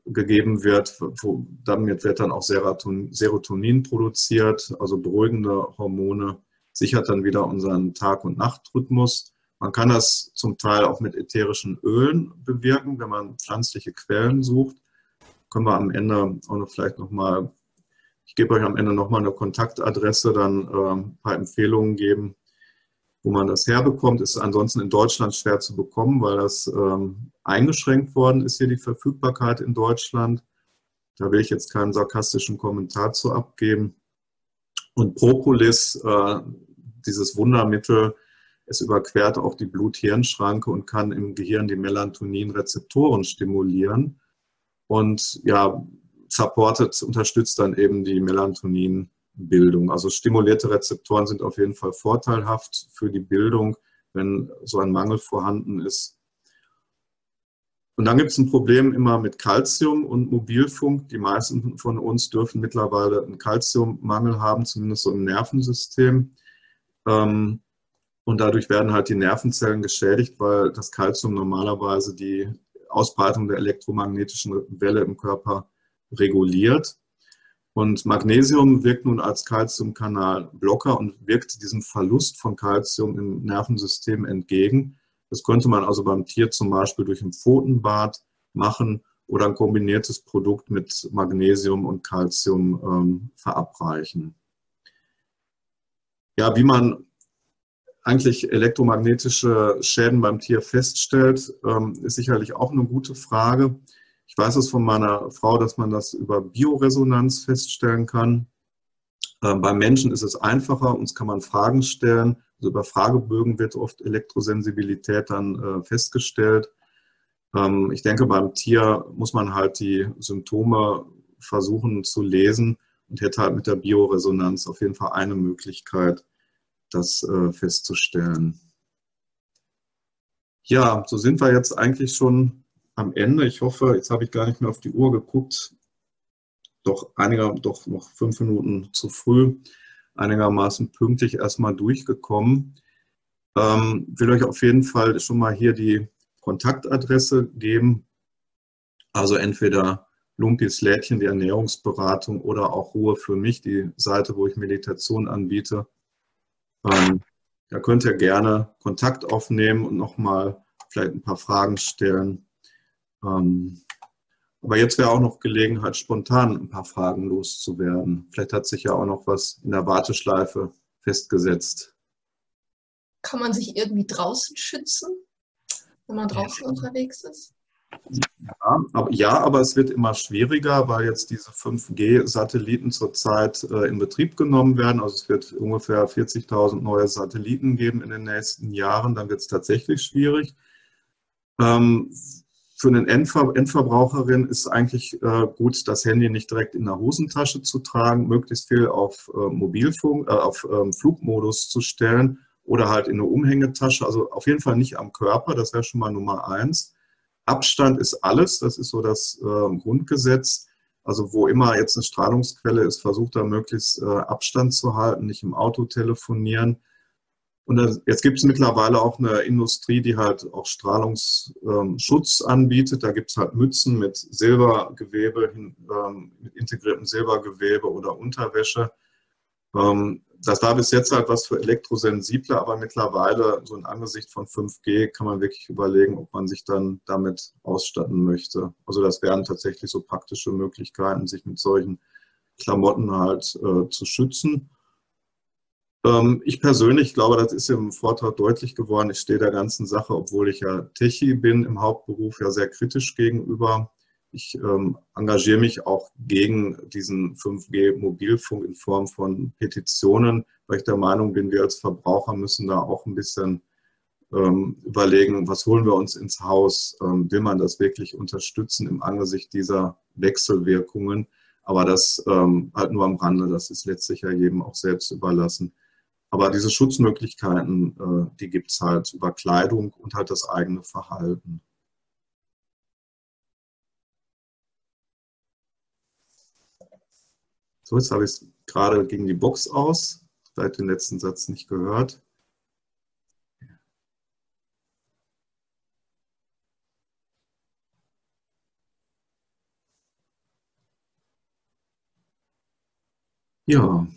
gegeben wird. Wo, damit wird dann auch Serotonin produziert, also beruhigende Hormone, sichert dann wieder unseren Tag- und Nachtrhythmus. Man kann das zum Teil auch mit ätherischen Ölen bewirken, wenn man pflanzliche Quellen sucht. Können wir am Ende auch noch vielleicht nochmal, ich gebe euch am Ende nochmal eine Kontaktadresse, dann äh, ein paar Empfehlungen geben, wo man das herbekommt, ist ansonsten in Deutschland schwer zu bekommen, weil das ähm, eingeschränkt worden ist, hier die Verfügbarkeit in Deutschland. Da will ich jetzt keinen sarkastischen Kommentar zu abgeben. Und Propolis, äh, dieses Wundermittel, es überquert auch die Blut-Hirn-Schranke und kann im Gehirn die Melatonin-Rezeptoren stimulieren. Und ja, supportet, unterstützt dann eben die Melatonin- Bildung. Also stimulierte Rezeptoren sind auf jeden Fall vorteilhaft für die Bildung, wenn so ein Mangel vorhanden ist. Und dann gibt es ein Problem immer mit Kalzium und Mobilfunk. Die meisten von uns dürfen mittlerweile einen Kalziummangel haben, zumindest so im Nervensystem. Ähm, und dadurch werden halt die Nervenzellen geschädigt, weil das Kalzium normalerweise die Ausbreitung der elektromagnetischen Welle im Körper reguliert. Und Magnesium wirkt nun als Calciumkanalblocker und wirkt diesem Verlust von Calcium im Nervensystem entgegen. Das könnte man also beim Tier zum Beispiel durch ein Pfotenbad machen oder ein kombiniertes Produkt mit Magnesium und Calcium ähm, verabreichen. Ja, wie man eigentlich elektromagnetische Schäden beim Tier feststellt, ähm, ist sicherlich auch eine gute Frage. Ich weiß es von meiner Frau, dass man das über Bioresonanz feststellen kann. Ähm, beim Menschen ist es einfacher, uns kann man Fragen stellen. Also über Fragebögen wird oft Elektrosensibilität dann äh, festgestellt. Ähm, ich denke, beim Tier muss man halt die Symptome versuchen zu lesen und hätte halt mit der Bioresonanz auf jeden Fall eine Möglichkeit, das äh, festzustellen. Ja, so sind wir jetzt eigentlich schon am Ende. Ich hoffe, jetzt habe ich gar nicht mehr auf die Uhr geguckt, doch einiger, doch noch fünf Minuten zu früh, einigermaßen pünktlich erstmal durchgekommen. Ähm, will euch auf jeden Fall schon mal hier die Kontaktadresse geben. Also entweder Lumpis Lädchen, die Ernährungsberatung oder auch Ruhe für mich, die Seite, wo ich Meditation anbiete. Ähm, da könnt ihr gerne Kontakt aufnehmen und nochmal vielleicht ein paar Fragen stellen. Ähm, aber jetzt wäre auch noch Gelegenheit, spontan ein paar Fragen loszuwerden. Vielleicht hat sich ja auch noch was in der Warteschleife festgesetzt. Kann man sich irgendwie draußen schützen, wenn man draußen ja. unterwegs ist? Ja aber, es wird immer schwieriger, weil jetzt diese 5G-Satelliten zurzeit äh, in Betrieb genommen werden. Also es wird ungefähr 40.000 neue Satelliten geben in den nächsten Jahren. Dann wird es tatsächlich schwierig. Ähm, für einen Endver Endverbraucherin ist eigentlich äh, gut, das Handy nicht direkt in der Hosentasche zu tragen, möglichst viel auf äh, Mobilfunk, auf ähm, Flugmodus zu stellen oder halt in eine Umhängetasche. Also auf jeden Fall nicht am Körper, das wäre schon mal Nummer eins. Abstand ist alles, das ist so das ähm, Grundgesetz. Also wo immer jetzt eine Strahlungsquelle ist, versucht da möglichst äh, Abstand zu halten, nicht im Auto telefonieren. Und jetzt gibt es mittlerweile auch eine Industrie, die halt auch Strahlungsschutz anbietet. Da gibt es halt Mützen mit Silbergewebe, ähm, mit integriertem Silbergewebe oder Unterwäsche. Ähm, das war bis jetzt halt was für Elektrosensible, aber mittlerweile, so in Angesicht von 5G, kann man wirklich überlegen, ob man sich dann damit ausstatten möchte. Also das wären tatsächlich so praktische Möglichkeiten, sich mit solchen Klamotten halt äh, zu schützen. Ähm, ich persönlich glaube, das ist im Vortrag deutlich geworden. Ich stehe der ganzen Sache, obwohl ich ja Techie bin, im Hauptberuf ja sehr kritisch gegenüber. Ich ähm, engagiere mich auch gegen diesen 5G-Mobilfunk in Form von Petitionen, weil ich der Meinung bin, wir als Verbraucher müssen da auch ein bisschen ähm, überlegen, was holen wir uns ins Haus? Ähm, will man das wirklich unterstützen im Angesicht dieser Wechselwirkungen? Aber das ähm, halt nur am Rande, das ist letztlich ja jedem auch selbst überlassen. Aber diese Schutzmöglichkeiten, äh, die gibt es halt über Kleidung und halt das eigene Verhalten. So, jetzt habe ich es gerade gegen die Box aus. Vielleicht den letzten Satz nicht gehört. Ja,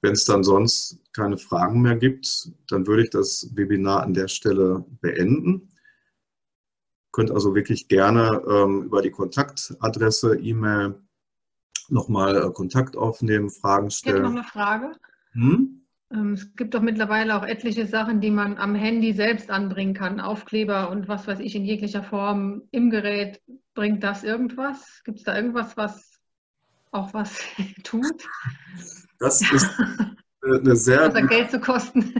wenn es dann sonst keine Fragen mehr gibt, dann würde ich das Webinar an der Stelle beenden. Ihr könnt also wirklich gerne ähm, über die Kontaktadresse, E-Mail nochmal äh, Kontakt aufnehmen, Fragen stellen. Ich hätte noch eine Frage. Hm? Ähm, es gibt doch mittlerweile auch etliche Sachen, die man am Handy selbst anbringen kann. Aufkleber und was weiß ich in jeglicher Form im Gerät. Bringt das irgendwas? Gibt es da irgendwas, was auch was <laughs> tut? Das ist eine <laughs> sehr, also Geld zu kosten.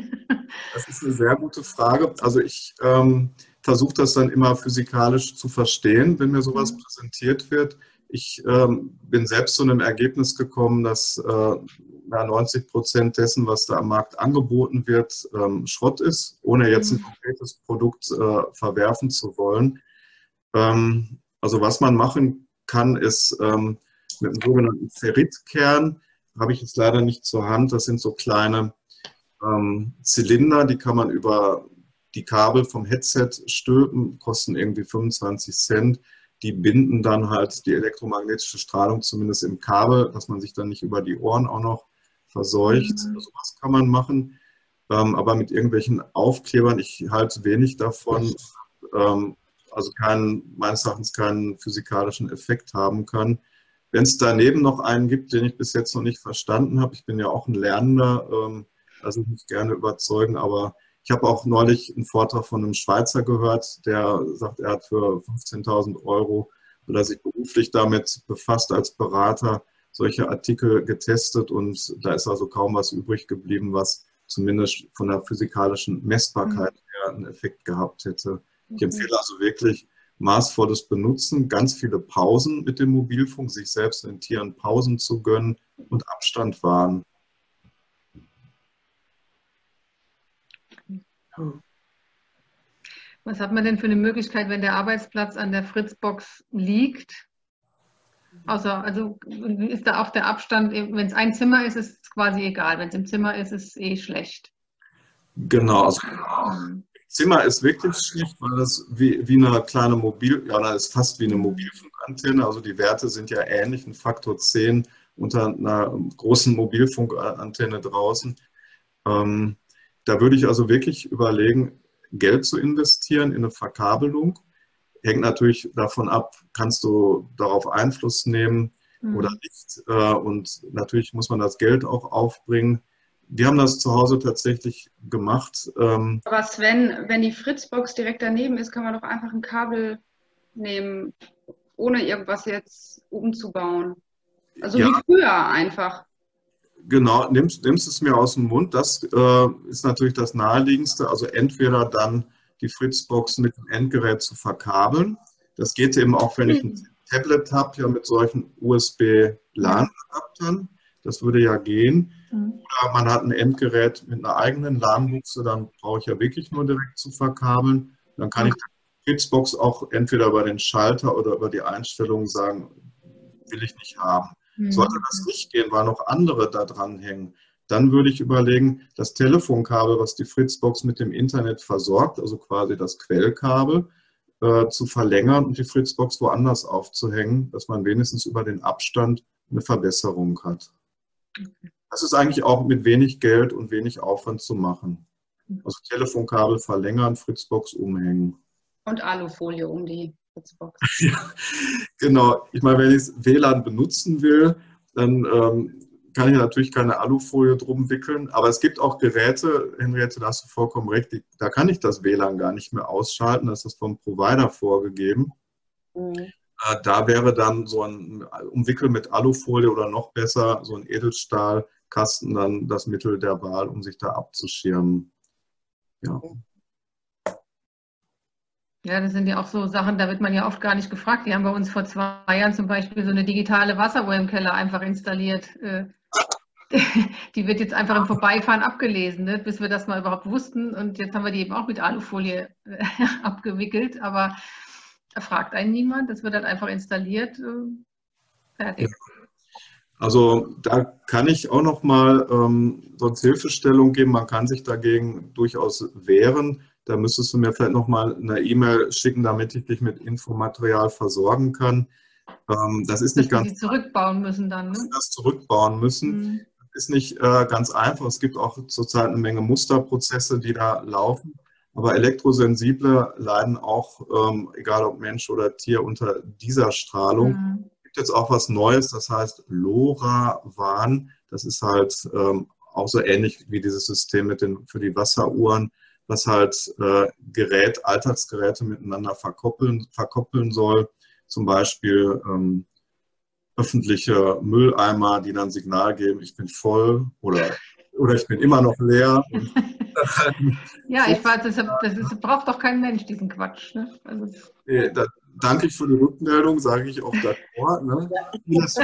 Das ist eine sehr gute Frage. Also ich ähm, versuche das dann immer physikalisch zu verstehen, wenn mir sowas mhm. präsentiert wird. Ich ähm, bin selbst zu einem Ergebnis gekommen, dass äh, 90 Prozent dessen, was da am Markt angeboten wird, ähm, Schrott ist, ohne jetzt ein mhm. konkretes Produkt äh, verwerfen zu wollen. Ähm, also was man machen kann, ist ähm, mit einem sogenannten Ferritkern, habe ich jetzt leider nicht zur Hand, das sind so kleine ähm, Zylinder, die kann man über die Kabel vom Headset stülpen, kosten irgendwie 25 Cent. Die binden dann halt die elektromagnetische Strahlung zumindest im Kabel, dass man sich dann nicht über die Ohren auch noch verseucht. Mhm. Also was kann man machen. Ähm, aber mit irgendwelchen Aufklebern, ich halte wenig davon, ähm, also keinen, meines Erachtens keinen physikalischen Effekt haben kann. Wenn es daneben noch einen gibt, den ich bis jetzt noch nicht verstanden habe, ich bin ja auch ein Lernender, ähm, ich mich gerne überzeugen, aber ich habe auch neulich einen Vortrag von einem Schweizer gehört, der sagt, er hat für 15.000 Euro, weil er sich beruflich damit befasst als Berater, solche Artikel getestet und da ist also kaum was übrig geblieben, was zumindest von der physikalischen Messbarkeit mhm. her einen Effekt gehabt hätte. Ich empfehle also wirklich, maßvolles Benutzen, ganz viele Pausen mit dem Mobilfunk, sich selbst den Tieren Pausen zu gönnen und Abstand wahren. Was hat man denn für eine Möglichkeit, wenn der Arbeitsplatz an der Fritzbox liegt? Außer, also ist da auch der Abstand, wenn es ein Zimmer ist, ist es quasi egal. Wenn es im Zimmer ist, ist es eh schlecht. Genau, also mhm. Zimmer ist wirklich schlecht, weil das wie, wie eine kleine Mobil, ja, das ist fast wie eine Mobilfunkantenne. Also die Werte sind ja ähnlich, ein Faktor 10 unter einer großen Mobilfunkantenne draußen. Ähm, da würde ich also wirklich überlegen, Geld zu investieren in eine Verkabelung. Hängt natürlich davon ab, kannst du darauf Einfluss nehmen mhm. oder nicht. Äh, und natürlich muss man das Geld auch aufbringen. Wir haben das zu Hause tatsächlich gemacht. Ähm, Aber Sven, wenn die Fritzbox direkt daneben ist, kann man doch einfach ein Kabel nehmen, ohne irgendwas jetzt umzubauen. Also ja. wie früher einfach. Genau, nimmst, nimmst es mir aus dem Mund. Das äh, ist natürlich das Naheliegendste. Also entweder dann die Fritzbox mit dem Endgerät zu verkabeln. Das geht eben auch, wenn ich ein mhm. Tablet habe, ja mit solchen USB-LAN-Adaptern. Das würde ja gehen. Mhm. Oder man hat ein Endgerät mit einer eigenen LAN-Buchse, dann brauche ich ja wirklich nur direkt zu verkabeln. Dann kann mhm. ich die Fritzbox auch entweder über den Schalter oder über die Einstellungen sagen, will ich nicht haben. Mhm. Sollte das nicht gehen, weil noch andere da dran hängen, dann würde ich überlegen, das Telefonkabel, was die Fritzbox mit dem Internet versorgt, also quasi das Quellkabel, äh, zu verlängern und die Fritzbox woanders aufzuhängen, dass man wenigstens über den Abstand eine Verbesserung hat. Okay. Das ist eigentlich auch mit wenig Geld und wenig Aufwand zu machen. Also Telefonkabel verlängern, Fritzbox umhängen. Und Alufolie um die Fritzbox. <laughs> ja, genau. Ich meine, wenn ich WLAN benutzen will, dann ähm, kann ich natürlich keine Alufolie drum wickeln. Aber es gibt auch Geräte, Henriette, da hast du vollkommen recht, die, da kann ich das WLAN gar nicht mehr ausschalten. Das ist vom Provider vorgegeben. Mhm. Äh, da wäre dann so ein Umwickel mit Alufolie oder noch besser so ein Edelstahl Kasten dann das Mittel der Wahl, um sich da abzuschirmen. Ja. Ja, das sind ja auch so Sachen, da wird man ja oft gar nicht gefragt. Die haben bei uns vor zwei Jahren zum Beispiel so eine digitale Wasseruhr im Keller einfach installiert. Äh, <laughs> die wird jetzt einfach im Vorbeifahren abgelesen, ne? bis wir das mal überhaupt wussten. Und jetzt haben wir die eben auch mit Alufolie äh, <laughs> abgewickelt. Aber da fragt einen niemand. Das wird halt einfach installiert. Äh, fertig. Also da kann ich auch noch mal ähm, sonst Hilfestellung geben. Man kann sich dagegen durchaus wehren. Da müsstest du mir vielleicht noch mal eine E-Mail schicken, damit ich dich mit Infomaterial versorgen kann. Ähm, das ist nicht dass ganz. Die zurückbauen müssen dann. Ne? Das zurückbauen müssen. Mhm. Ist nicht äh, ganz einfach. Es gibt auch zurzeit eine Menge Musterprozesse, die da laufen. Aber Elektrosensible leiden auch, ähm, egal ob Mensch oder Tier, unter dieser Strahlung. Mhm gibt jetzt auch was Neues, das heißt LoRaWAN. Das ist halt ähm, auch so ähnlich wie dieses System mit den, für die Wasseruhren, was halt äh, Gerät, Alltagsgeräte miteinander verkoppeln, verkoppeln soll. Zum Beispiel ähm, öffentliche Mülleimer, die dann Signal geben, ich bin voll oder, oder ich bin immer noch leer. <laughs> ja, ich weiß, das, das, ist, braucht doch kein Mensch, diesen Quatsch. Ne? Also, da, danke ich für die Rückmeldung, sage ich auch davor. Ne? Vieles,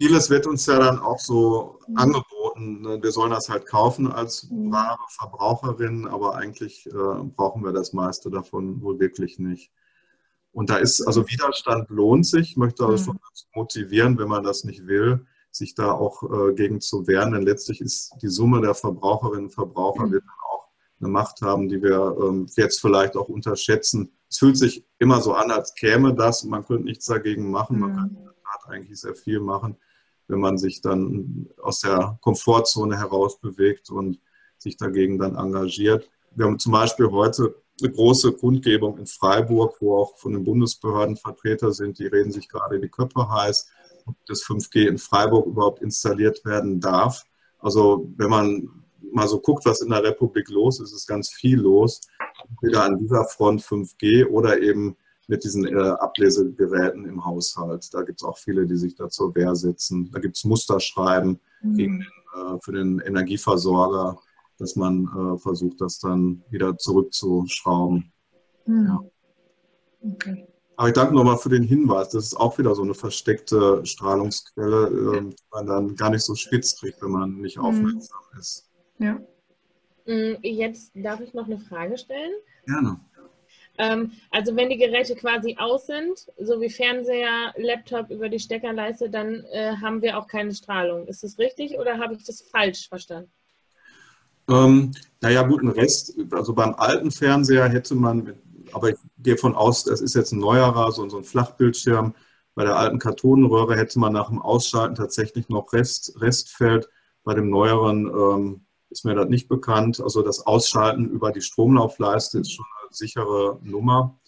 vieles, wird uns ja dann auch so mhm. angeboten. Ne? Wir sollen das halt kaufen als mhm. wahre Verbraucherin, aber eigentlich äh, brauchen wir das meiste davon wohl wirklich nicht. Und da ist, also Widerstand lohnt sich, ich möchte also schon motivieren, wenn man das nicht will, sich da auch äh, gegen zu wehren, denn letztlich ist die Summe der Verbraucherinnen und Verbraucher mhm. wird dann auch eine Macht haben, die wir ähm, jetzt vielleicht auch unterschätzen, es fühlt sich immer so an, als käme das und man könnte nichts dagegen machen. Man kann in der Tat eigentlich sehr viel machen, wenn man sich dann aus der Komfortzone heraus bewegt und sich dagegen dann engagiert. Wir haben zum Beispiel heute eine große Kundgebung in Freiburg, wo auch von den Bundesbehörden Vertreter sind, die reden sich gerade die Köpfe heiß, ob das 5G in Freiburg überhaupt installiert werden darf. Also wenn man mal so guckt, was in der Republik los ist, ist ganz viel los. Entweder an dieser Front 5G oder eben mit diesen äh, Ablesegeräten im Haushalt. Da gibt es auch viele, die sich da zur Wehr setzen. Da gibt es Musterschreiben mhm. gegen den, äh, für den Energieversorger, dass man äh, versucht, das dann wieder zurückzuschrauben. Mhm. Ja. Okay. Aber ich danke nochmal für den Hinweis. Das ist auch wieder so eine versteckte Strahlungsquelle, ähm, die man dann gar nicht so spitz kriegt, wenn man nicht mhm. aufmerksam ist. Ja. Mm, jetzt darf ich noch eine Frage stellen. Gerne. Ähm, also wenn die Geräte quasi aus sind, so wie Fernseher, Laptop über die Steckerleiste, dann äh, haben wir auch keine Strahlung. Ist das richtig oder habe ich das falsch verstanden? Ähm, naja, gut, ein Rest, also beim alten Fernseher hätte man, aber ich gehe von aus, das ist jetzt ein neuerer, so, so ein Flachbildschirm. Bei der alten Kartonenröhre hätte man nach dem Ausschalten tatsächlich noch Rest, Restfeld. Bei dem neueren ähm, ist mir das nicht bekannt. Also das Ausschalten über die Stromlaufleiste ist schon sichere Nummer.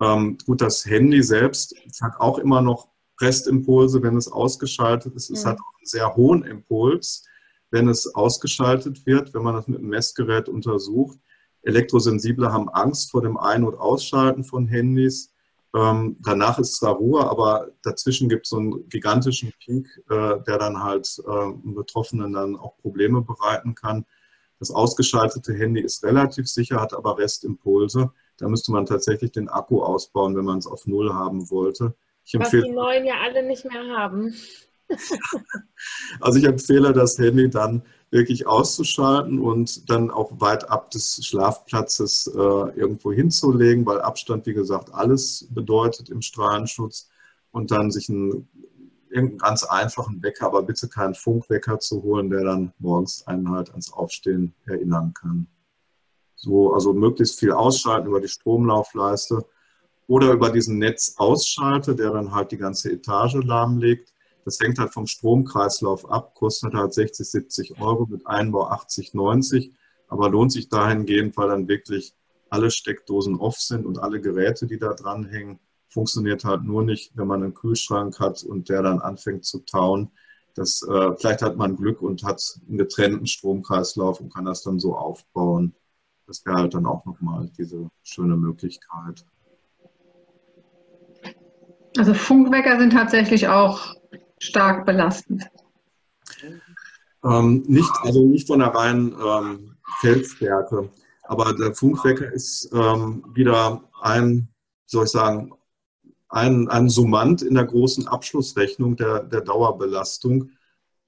Ähm, gut, das Handy selbst hat auch immer noch Restimpulse, wenn es ausgeschaltet ist. Es ja. hat auch einen sehr hohen Impuls, wenn es ausgeschaltet wird, wenn man das mit einem Messgerät untersucht. Elektrosensible haben Angst vor dem Ein- und Ausschalten von Handys. Ähm, danach ist zwar Ruhe, aber dazwischen gibt es so einen gigantischen Peak, äh, der dann halt äh, Betroffenen dann auch Probleme bereiten kann. Das ausgeschaltete Handy ist relativ sicher, hat aber Restimpulse. Da müsste man tatsächlich den Akku ausbauen, wenn man es auf Null haben wollte. Was die neuen ja alle nicht mehr haben. <laughs> also ich empfehle das Handy dann wirklich auszuschalten und dann auch weit ab des Schlafplatzes äh, irgendwo hinzulegen, weil Abstand, wie gesagt, alles bedeutet im Strahlenschutz und dann sich einen irgendeinen ganz einfachen Wecker, aber bitte keinen Funkwecker zu holen, der dann morgens einen halt ans Aufstehen erinnern kann. So, also möglichst viel ausschalten über die Stromlaufleiste oder über diesen Netzausschalter, der dann halt die ganze Etage lahmlegt das hängt halt vom Stromkreislauf ab, kostet halt 60, 70 Euro, mit Einbau 80, 90, aber lohnt sich dahingehend, weil dann wirklich alle Steckdosen off sind und alle Geräte, die da dranhängen, funktioniert halt nur nicht, wenn man einen Kühlschrank hat und der dann anfängt zu tauen. Das, äh, vielleicht hat man Glück und hat einen getrennten Stromkreislauf und kann das dann so aufbauen. Das wäre halt dann auch nochmal diese schöne Möglichkeit. Also Funkwecker sind tatsächlich auch stark belastend? Ähm, nicht, also nicht von der reinen ähm, Feldstärke. Aber der Funkwecker ist ähm, wieder ein, soll ich sagen, ein, ein Summand in der großen Abschlussrechnung der, der Dauerbelastung.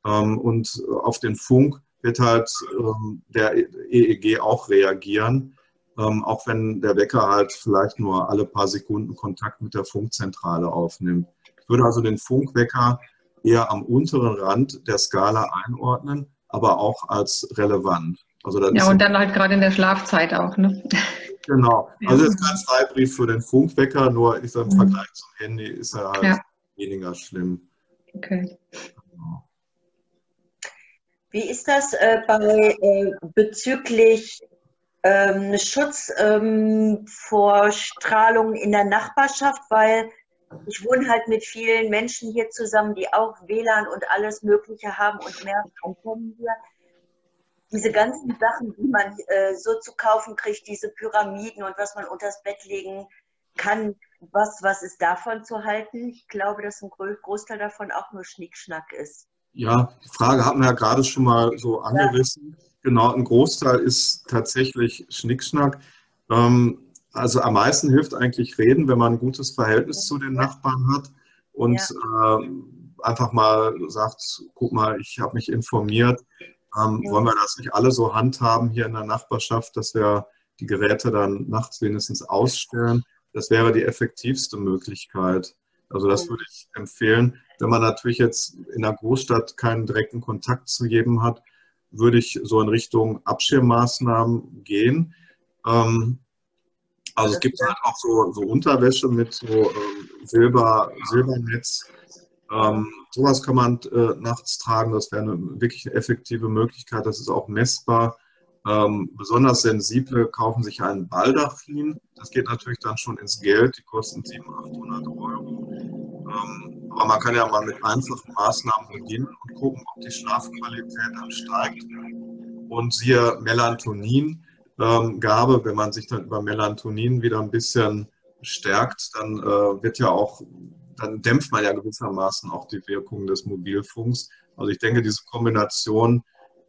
Ähm, und auf den Funk wird halt ähm, der EEG auch reagieren, ähm, auch wenn der Wecker halt vielleicht nur alle paar Sekunden Kontakt mit der Funkzentrale aufnimmt. Ich würde also den Funkwecker eher am unteren Rand der Skala einordnen, aber auch als relevant. Also ja, und dann halt gerade in der Schlafzeit auch. Ne? Genau. Also das ist kein Freibrief für den Funkwecker, nur ich sage, im mhm. Vergleich zum Handy ist er halt ja. weniger schlimm. Okay. Wie ist das äh, bei, äh, bezüglich ähm, Schutz ähm, vor Strahlung in der Nachbarschaft? Weil ich wohne halt mit vielen Menschen hier zusammen, die auch WLAN und alles Mögliche haben und mehr kommen hier. Diese ganzen Sachen, die man äh, so zu kaufen kriegt, diese Pyramiden und was man unters Bett legen kann, was, was ist davon zu halten? Ich glaube, dass ein Großteil davon auch nur Schnickschnack ist. Ja, die Frage hatten wir ja gerade schon mal so angerissen. Ja. Genau, ein Großteil ist tatsächlich Schnickschnack. Ähm, also am meisten hilft eigentlich reden, wenn man ein gutes Verhältnis zu den Nachbarn hat und ja. äh, einfach mal sagt, guck mal, ich habe mich informiert. Ähm, ja. Wollen wir das nicht alle so handhaben hier in der Nachbarschaft, dass wir die Geräte dann nachts wenigstens ausstellen? Das wäre die effektivste Möglichkeit. Also das würde ich empfehlen. Wenn man natürlich jetzt in der Großstadt keinen direkten Kontakt zu jedem hat, würde ich so in Richtung Abschirmmaßnahmen gehen. Ähm, also es gibt halt auch so, so Unterwäsche mit so ähm, Silber, Silbernetz. Ähm, sowas kann man äh, nachts tragen. Das wäre eine wirklich effektive Möglichkeit. Das ist auch messbar. Ähm, besonders sensible kaufen sich einen Baldachin. Das geht natürlich dann schon ins Geld. Die kosten 700, 800 Euro. Ähm, aber man kann ja mal mit einfachen Maßnahmen beginnen und gucken, ob die Schlafqualität dann steigt. Und siehe Melatonin ähm. Wenn man sich dann über Melatonin wieder ein bisschen stärkt, dann äh, wird ja auch, dann dämpft man ja gewissermaßen auch die Wirkung des Mobilfunks. Also ich denke, diese Kombination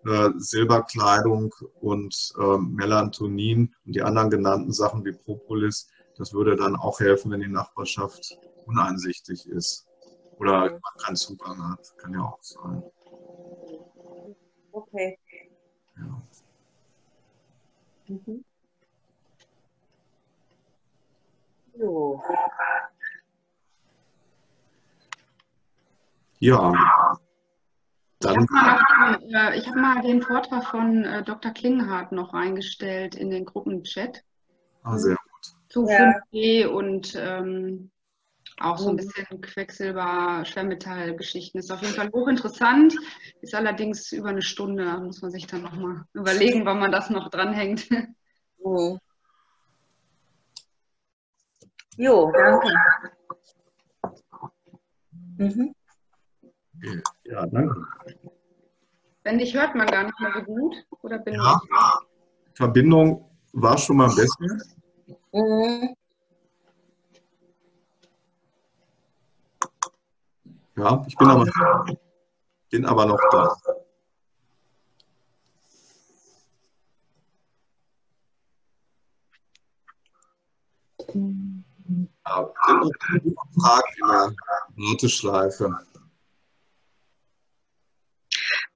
äh, Silberkleidung und äh, Melatonin und die anderen genannten Sachen wie Propolis, das würde dann auch helfen, wenn die Nachbarschaft uneinsichtig ist oder man keinen Zugang hat. Kann ja auch sein. Okay. Ja. Mhm. So. Ja. Dann. Ich habe mal, äh, hab mal, den Vortrag von äh, Dr. Klinghardt noch reingestellt in den Gruppenchat. Ah, sehr gut. Zu ja. 5G und ähm, auch so ein bisschen Quecksilber, Schwermetallgeschichten. Ist auf jeden Fall hochinteressant. Ist allerdings über eine Stunde. Da muss man sich dann nochmal überlegen, wann man das noch dranhängt. <laughs> Oh. Jo, danke. Mhm. Ja, danke. Wenn dich hört man gar nicht mehr so gut. Oder bin ja, ich? Verbindung war schon mal besser. Mhm. Ja, ich bin aber, bin aber noch da. Ja, Fragen in der Warteschleife.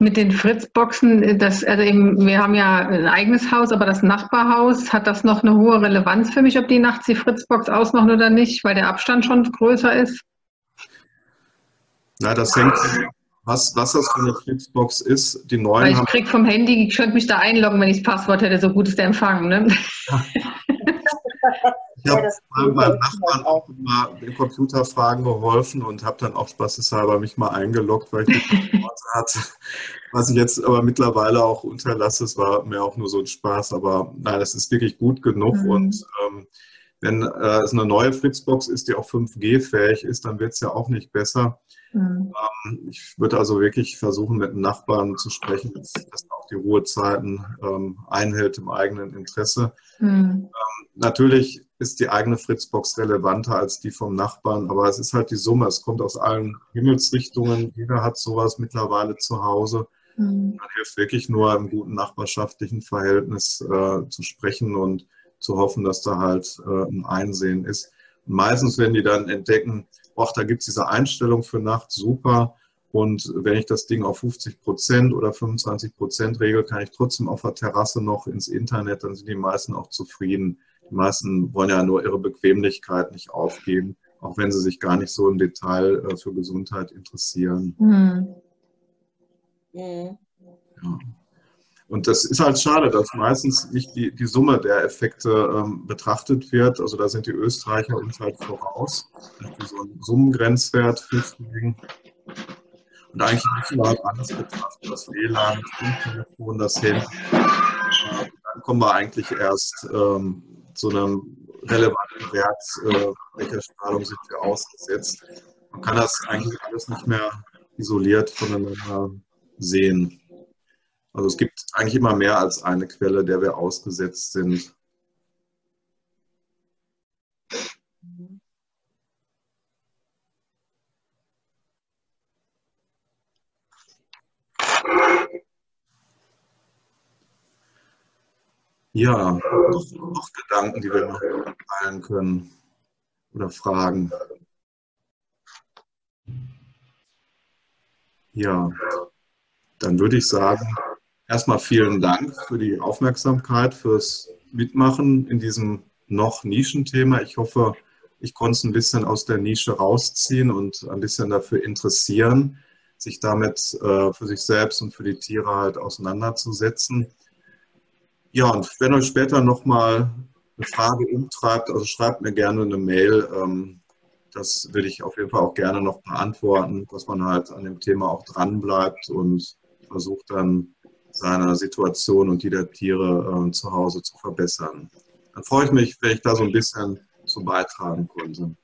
Mit den Fritzboxen, das, also eben, wir haben ja ein eigenes Haus, aber das Nachbarhaus, hat das noch eine hohe Relevanz für mich, ob die nachts die Fritzbox ausmachen oder nicht, weil der Abstand schon größer ist? Na, das hängt, was, was das für eine Fritzbox ist. Die neuen Weil ich kriege vom Handy, ich könnte mich da einloggen, wenn ich das Passwort hätte, so gut ist der Empfang. Ne? <laughs> ich habe meinem Nachbarn auch mal den Computerfragen geholfen und habe dann auch spaßeshalber mich mal eingeloggt, weil ich <laughs> die hatte. Was ich jetzt aber mittlerweile auch unterlasse, es war mir auch nur so ein Spaß, aber nein, das ist wirklich gut genug mhm. und ähm, wenn äh, es eine neue Fritzbox ist, die auch 5G-fähig ist, dann wird es ja auch nicht besser. Mhm. Ähm, ich würde also wirklich versuchen, mit Nachbarn zu sprechen, dass, dass er auch die Ruhezeiten ähm, einhält im eigenen Interesse. Mhm. Ähm, natürlich ist die eigene Fritzbox relevanter als die vom Nachbarn, aber es ist halt die Summe. Es kommt aus allen Himmelsrichtungen. Jeder hat sowas mittlerweile zu Hause. Mhm. Man hilft wirklich nur im guten nachbarschaftlichen Verhältnis äh, zu sprechen und zu hoffen, dass da halt äh, ein Einsehen ist. Und meistens, wenn die dann entdecken, ach, da gibt es diese Einstellung für Nacht, super. Und wenn ich das Ding auf 50 Prozent oder 25 Prozent regel, kann ich trotzdem auf der Terrasse noch ins Internet, dann sind die meisten auch zufrieden. Die meisten wollen ja nur ihre Bequemlichkeit nicht aufgeben, auch wenn sie sich gar nicht so im Detail äh, für Gesundheit interessieren. Mhm. Ja. Und das ist halt schade, dass meistens nicht die, die Summe der Effekte ähm, betrachtet wird. Also da sind die Österreicher uns halt voraus, so einen Summengrenzwert festlegen. Und eigentlich müssen wir halt alles betrachten, das WLAN, das Funktelefon, das Handy. Kommen wir eigentlich erst ähm, zu einem relevanten Wert, äh, welcher Strahlung sind wir ausgesetzt. Man kann das eigentlich alles nicht mehr isoliert voneinander sehen. Also es gibt eigentlich immer mehr als eine Quelle, der wir ausgesetzt sind. Ja, noch Gedanken, die wir noch teilen können oder Fragen. Ja, dann würde ich sagen, erstmal vielen Dank für die Aufmerksamkeit, fürs Mitmachen in diesem noch Nischenthema. Ich hoffe, ich konnte es ein bisschen aus der Nische rausziehen und ein bisschen dafür interessieren, sich damit äh, für sich selbst und für die Tiere halt auseinanderzusetzen. Ja, und wenn euch später nochmal eine Frage umtreibt, also schreibt mir gerne eine Mail. Ähm, das würde ich auf jeden Fall auch gerne noch beantworten, dass man halt an dem Thema auch dran bleibt und versucht dann seine Situation und die der Tiere äh, zu Hause zu verbessern. Dann freue ich mich, wenn ich da so ein bisschen zu beitragen konnte.